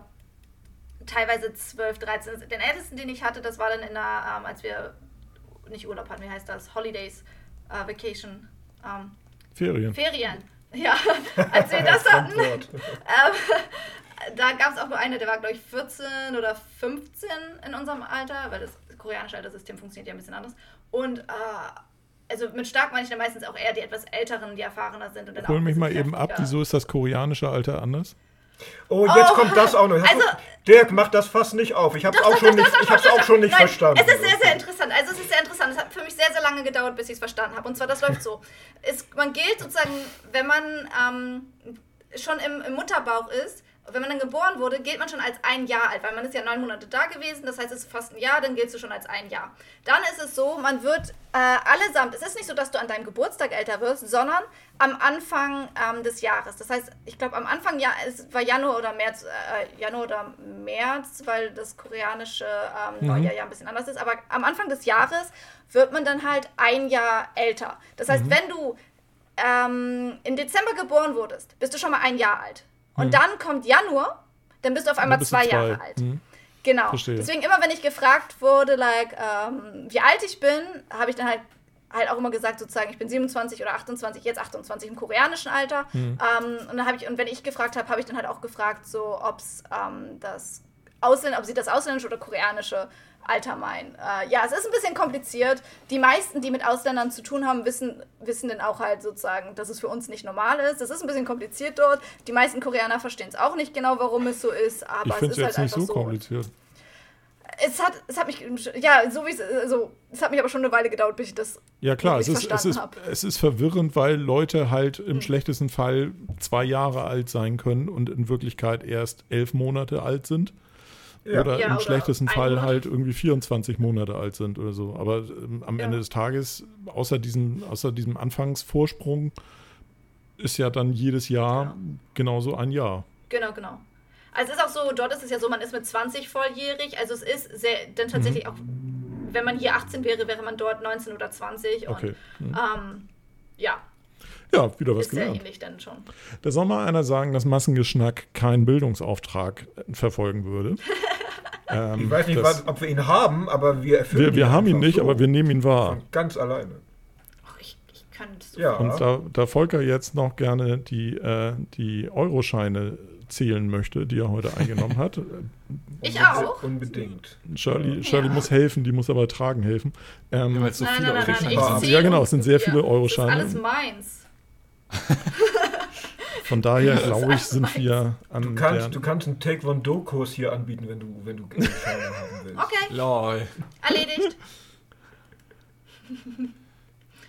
teilweise 12, 13. Den ältesten, den ich hatte, das war dann in der, ähm, als wir nicht Urlaub hatten, wie heißt das? Holidays, äh, Vacation. Ähm,
Ferien.
Ferien. *laughs* Ja, als wir *laughs* das hatten. *laughs* ähm, da gab es auch nur eine, der war, glaube ich, 14 oder 15 in unserem Alter, weil das koreanische Alterssystem funktioniert ja ein bisschen anders. Und äh, also mit stark meine ich dann meistens auch eher die etwas älteren, die erfahrener sind. Und
Hol mich mal eben ab, wieso ist das koreanische Alter anders?
Oh, jetzt oh, kommt das auch noch. Also, Dirk, mach das fast nicht auf. Ich habe es auch, schon nicht, ich hab's auch schon nicht Nein, verstanden.
Es ist sehr, sehr interessant. Also es ist sehr interessant. Es hat für mich sehr, sehr lange gedauert, bis ich es verstanden habe. Und zwar, das läuft so. Es, man gilt sozusagen, wenn man ähm, schon im, im Mutterbauch ist, wenn man dann geboren wurde, gilt man schon als ein Jahr alt, weil man ist ja neun Monate da gewesen, das heißt, es ist fast ein Jahr, dann giltst du schon als ein Jahr. Dann ist es so, man wird äh, allesamt, es ist nicht so, dass du an deinem Geburtstag älter wirst, sondern am Anfang ähm, des Jahres. Das heißt, ich glaube, am Anfang ja, es war Januar oder März, äh, Januar oder März, weil das koreanische ähm, mhm. Neujahr ja ein bisschen anders ist, aber am Anfang des Jahres wird man dann halt ein Jahr älter. Das heißt, mhm. wenn du ähm, im Dezember geboren wurdest, bist du schon mal ein Jahr alt. Und hm. dann kommt Januar, dann bist du auf einmal zwei, zwei, Jahre alt. Hm. Genau. Verstehe. Deswegen immer, wenn ich gefragt wurde, like, ähm, wie alt ich bin, habe ich dann halt halt auch immer gesagt, sozusagen, ich bin 27 oder 28, jetzt 28 im koreanischen Alter. Mhm. Ähm, und dann habe ich, und wenn ich gefragt habe, habe ich dann halt auch gefragt, so, ob's, ähm, das Ausländ ob sie das ausländische oder koreanische Alter meinen. Äh, ja, es ist ein bisschen kompliziert. Die meisten, die mit Ausländern zu tun haben, wissen, wissen dann auch halt sozusagen, dass es für uns nicht normal ist. Das ist ein bisschen kompliziert dort. Die meisten Koreaner verstehen es auch nicht genau, warum es so ist, aber
ich
es ist
jetzt halt nicht einfach so kompliziert.
Es hat, es hat mich, ja, so wie es, also, es hat mich aber schon eine Weile gedauert, bis ich das
Ja klar, es ist, es, ist, es ist verwirrend, weil Leute halt im hm. schlechtesten Fall zwei Jahre alt sein können und in Wirklichkeit erst elf Monate alt sind. Ja. Oder ja, im oder schlechtesten Fall halt irgendwie 24 Monate alt sind oder so. Aber ähm, am ja. Ende des Tages, außer diesem, außer diesem Anfangsvorsprung, ist ja dann jedes Jahr genau. genauso ein Jahr.
Genau, genau. Also es ist auch so, dort ist es ja so, man ist mit 20 volljährig. Also es ist sehr, dann tatsächlich mhm. auch, wenn man hier 18 wäre, wäre man dort 19 oder 20. Und, okay. Mhm. Ähm, ja,
ja, wieder was ist gelernt. Ähnlich dann schon. Da soll mal einer sagen, dass Massengeschnack keinen Bildungsauftrag verfolgen würde. *laughs*
ähm, ich weiß nicht, was, ob wir ihn haben, aber wir
erfüllen Wir, wir haben ihn nicht, so aber wir nehmen ihn wahr.
Ganz alleine.
Ach, ich, ich kann so
ja. Und da, da Volker jetzt noch gerne die, äh, die Euroscheine zählen möchte, die er heute eingenommen hat. *laughs*
Ich auch.
Unbedingt.
Shirley, Shirley ja. muss helfen, die muss aber tragen helfen.
Ähm, ja, weil es so nein, viele nein, nein,
nein. Ja, genau, es sind sehr viele Euroscheine. Das
ist alles meins. *laughs*
Von daher glaube ich, sind wir
an. Du kannst, du kannst einen Taekwondo-Kurs hier anbieten, wenn du, wenn du Geldscheine haben willst. *laughs*
Okay.
Lol.
Erledigt.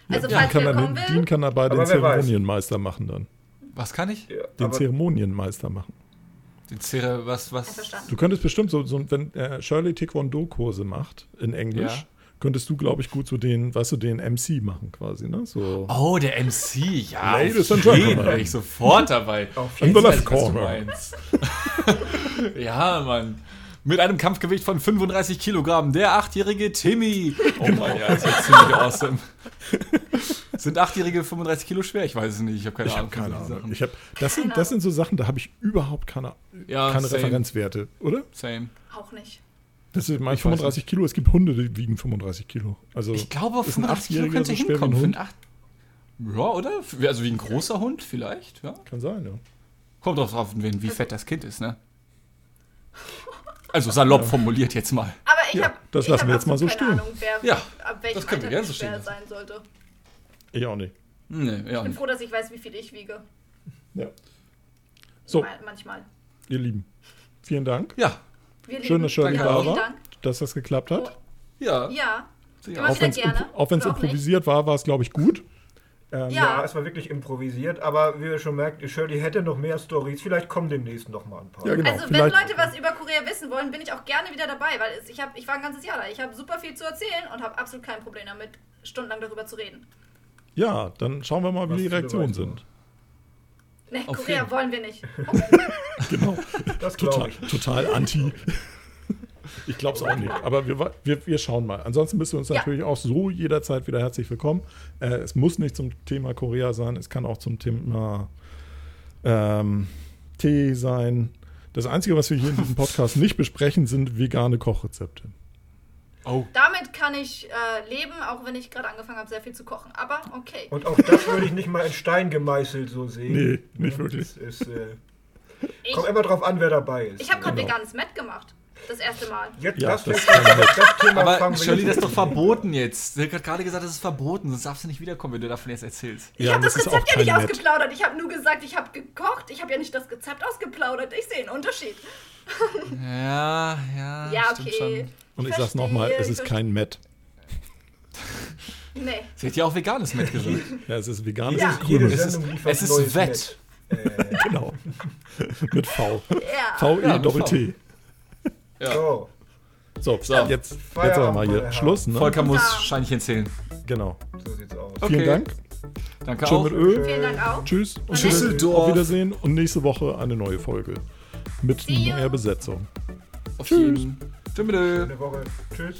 also, ja, falls kann wir kommen will. Dean kann dabei den Zeremonienmeister weiß. machen dann.
Was kann ich? Ja,
den Zeremonienmeister machen.
Den Zere, was, was?
Du könntest bestimmt so, so wenn äh, Shirley Taekwondo-Kurse macht in Englisch. Ja könntest du, glaube ich, gut so den, weißt du, den MC machen quasi, ne? So.
Oh, der MC, ja. Ladies and Gentlemen. Wäre ich sofort dabei.
Auf jeden Fall, corner. *laughs*
ja, Mann. Mit einem Kampfgewicht von 35 Kilogramm, der achtjährige Timmy. Oh mein ja, das ist ziemlich awesome. Sind Achtjährige 35 Kilo schwer? Ich weiß es nicht. Ich habe keine
ich
Ahnung.
Hab keine Ahnung. Ich hab, das, sind, das sind so Sachen, da habe ich überhaupt keine, ja, keine Referenzwerte, oder?
Same.
Auch nicht.
Das ist mein 35 Kilo. Es gibt Hunde, die wiegen 35 Kilo. Also
ich glaube, auf
ist ein
85 Kilo könnte
so ein
hinkommen.
Hund?
einen Acht ja, oder? Also wie ein großer Hund vielleicht, ja.
Kann sein, ja.
Kommt drauf an, wie wie fett das Kind ist, ne? Also salopp formuliert jetzt mal.
Aber ich
Ja,
habe
das lassen wir jetzt mal so
keine
stehen.
Ahnung, wer,
Ja,
ab welchem
das können wir gerne so stehen
sein sollte.
Ich auch nicht.
Nee, ja.
Ich bin froh, dass ich weiß, wie viel ich wiege.
Ja. So,
Ma- Manchmal.
ihr Lieben, vielen Dank,
Ja,
Wir
Schön,
lieben-
dass Shirley.
Dank.
dass das geklappt hat.
ja.
Ja,
Ja,
immer
Auch wenn es
gerne.
auch wenn's
Oder nicht.
improvisiert war, war es, glaube ich, gut. Ähm,
Ja.
Ja, es war wirklich improvisiert, aber wie ihr schon merkt, Shirley hätte noch mehr Stories. Vielleicht kommen demnächst noch mal ein paar.
Ja, genau.
Also wenn
vielleicht-
Leute was über Korea wissen wollen, bin ich auch gerne wieder dabei, weil ich, hab, ich war ein ganzes Jahr da. Ich habe super viel zu erzählen und habe absolut kein Problem damit, stundenlang darüber zu reden.
Ja, dann schauen wir mal, wie
Was
die
viele
Reaktionen sind.
Ne,
Auf
Korea
jeden.
wollen wir nicht. *laughs*
Genau.
Das glaube
Total,
ich.
total anti. Ich glaube es auch nicht. Aber wir, wir, wir schauen mal. Ansonsten bist du uns
Ja.
natürlich auch so jederzeit wieder herzlich willkommen. Äh, es muss nicht zum Thema Korea sein, es kann auch zum Thema ähm, Tee sein. Das Einzige, was wir hier in diesem Podcast nicht besprechen, sind vegane Kochrezepte.
Oh,
Damit kann ich äh, leben, auch wenn ich gerade angefangen habe, sehr viel zu kochen. Aber okay.
Und auch das würde ich nicht mal in Stein gemeißelt so sehen.
Nee, nicht
Ja,
wirklich.
das Ist, äh,
Ich,
kommt immer drauf an, wer dabei ist.
ich habe gerade
Genau.
veganes Met gemacht. Das erste Mal.
Jetzt
Ja,
das,
das
das, Thema
aber Shirley, das ist doch verboten jetzt. Sie hat gerade gesagt, das ist verboten, sonst darfst du nicht wiederkommen, wenn du davon jetzt erzählst.
Ich
Ja,
habe
das
das Rezept ja nicht
Met.
ausgeplaudert. Ich habe nur gesagt, ich habe gekocht. Ich habe ja nicht das Rezept ausgeplaudert. Ich sehe einen Unterschied.
Ja, ja.
Ja,
stimmt
okay.
schon.
Und ich,
verstehe,
sag's nochmal, es
ich
ist kein Met.
Nee.
Sie hat ja auch veganes Met gesagt. *laughs*
Ja, es ist veganes
Ja.
grünes.
Es ist- es ist Wett. *laughs*
Äh,
Genau. Mit V.
Ja.
V-E
Ja, mit
Doppel
V.
T.
Ja.
so,
So,
So.
jetzt, jetzt aber mal hier. Schluss. Ne?
Volker muss
Ja.
Scheinchen zählen.
Genau.
so sieht's aus.
Okay.
Vielen Dank.
Danke
Schön
auch.
mit Öl.
Vielen Dank auch.
Tschüss. Und
Düsseldorf.
Auf Wiedersehen. Und nächste Woche eine neue Folge mit
See
neuer you. Besetzung.
Auf Tschüss.
Schöne Woche. Tschüss.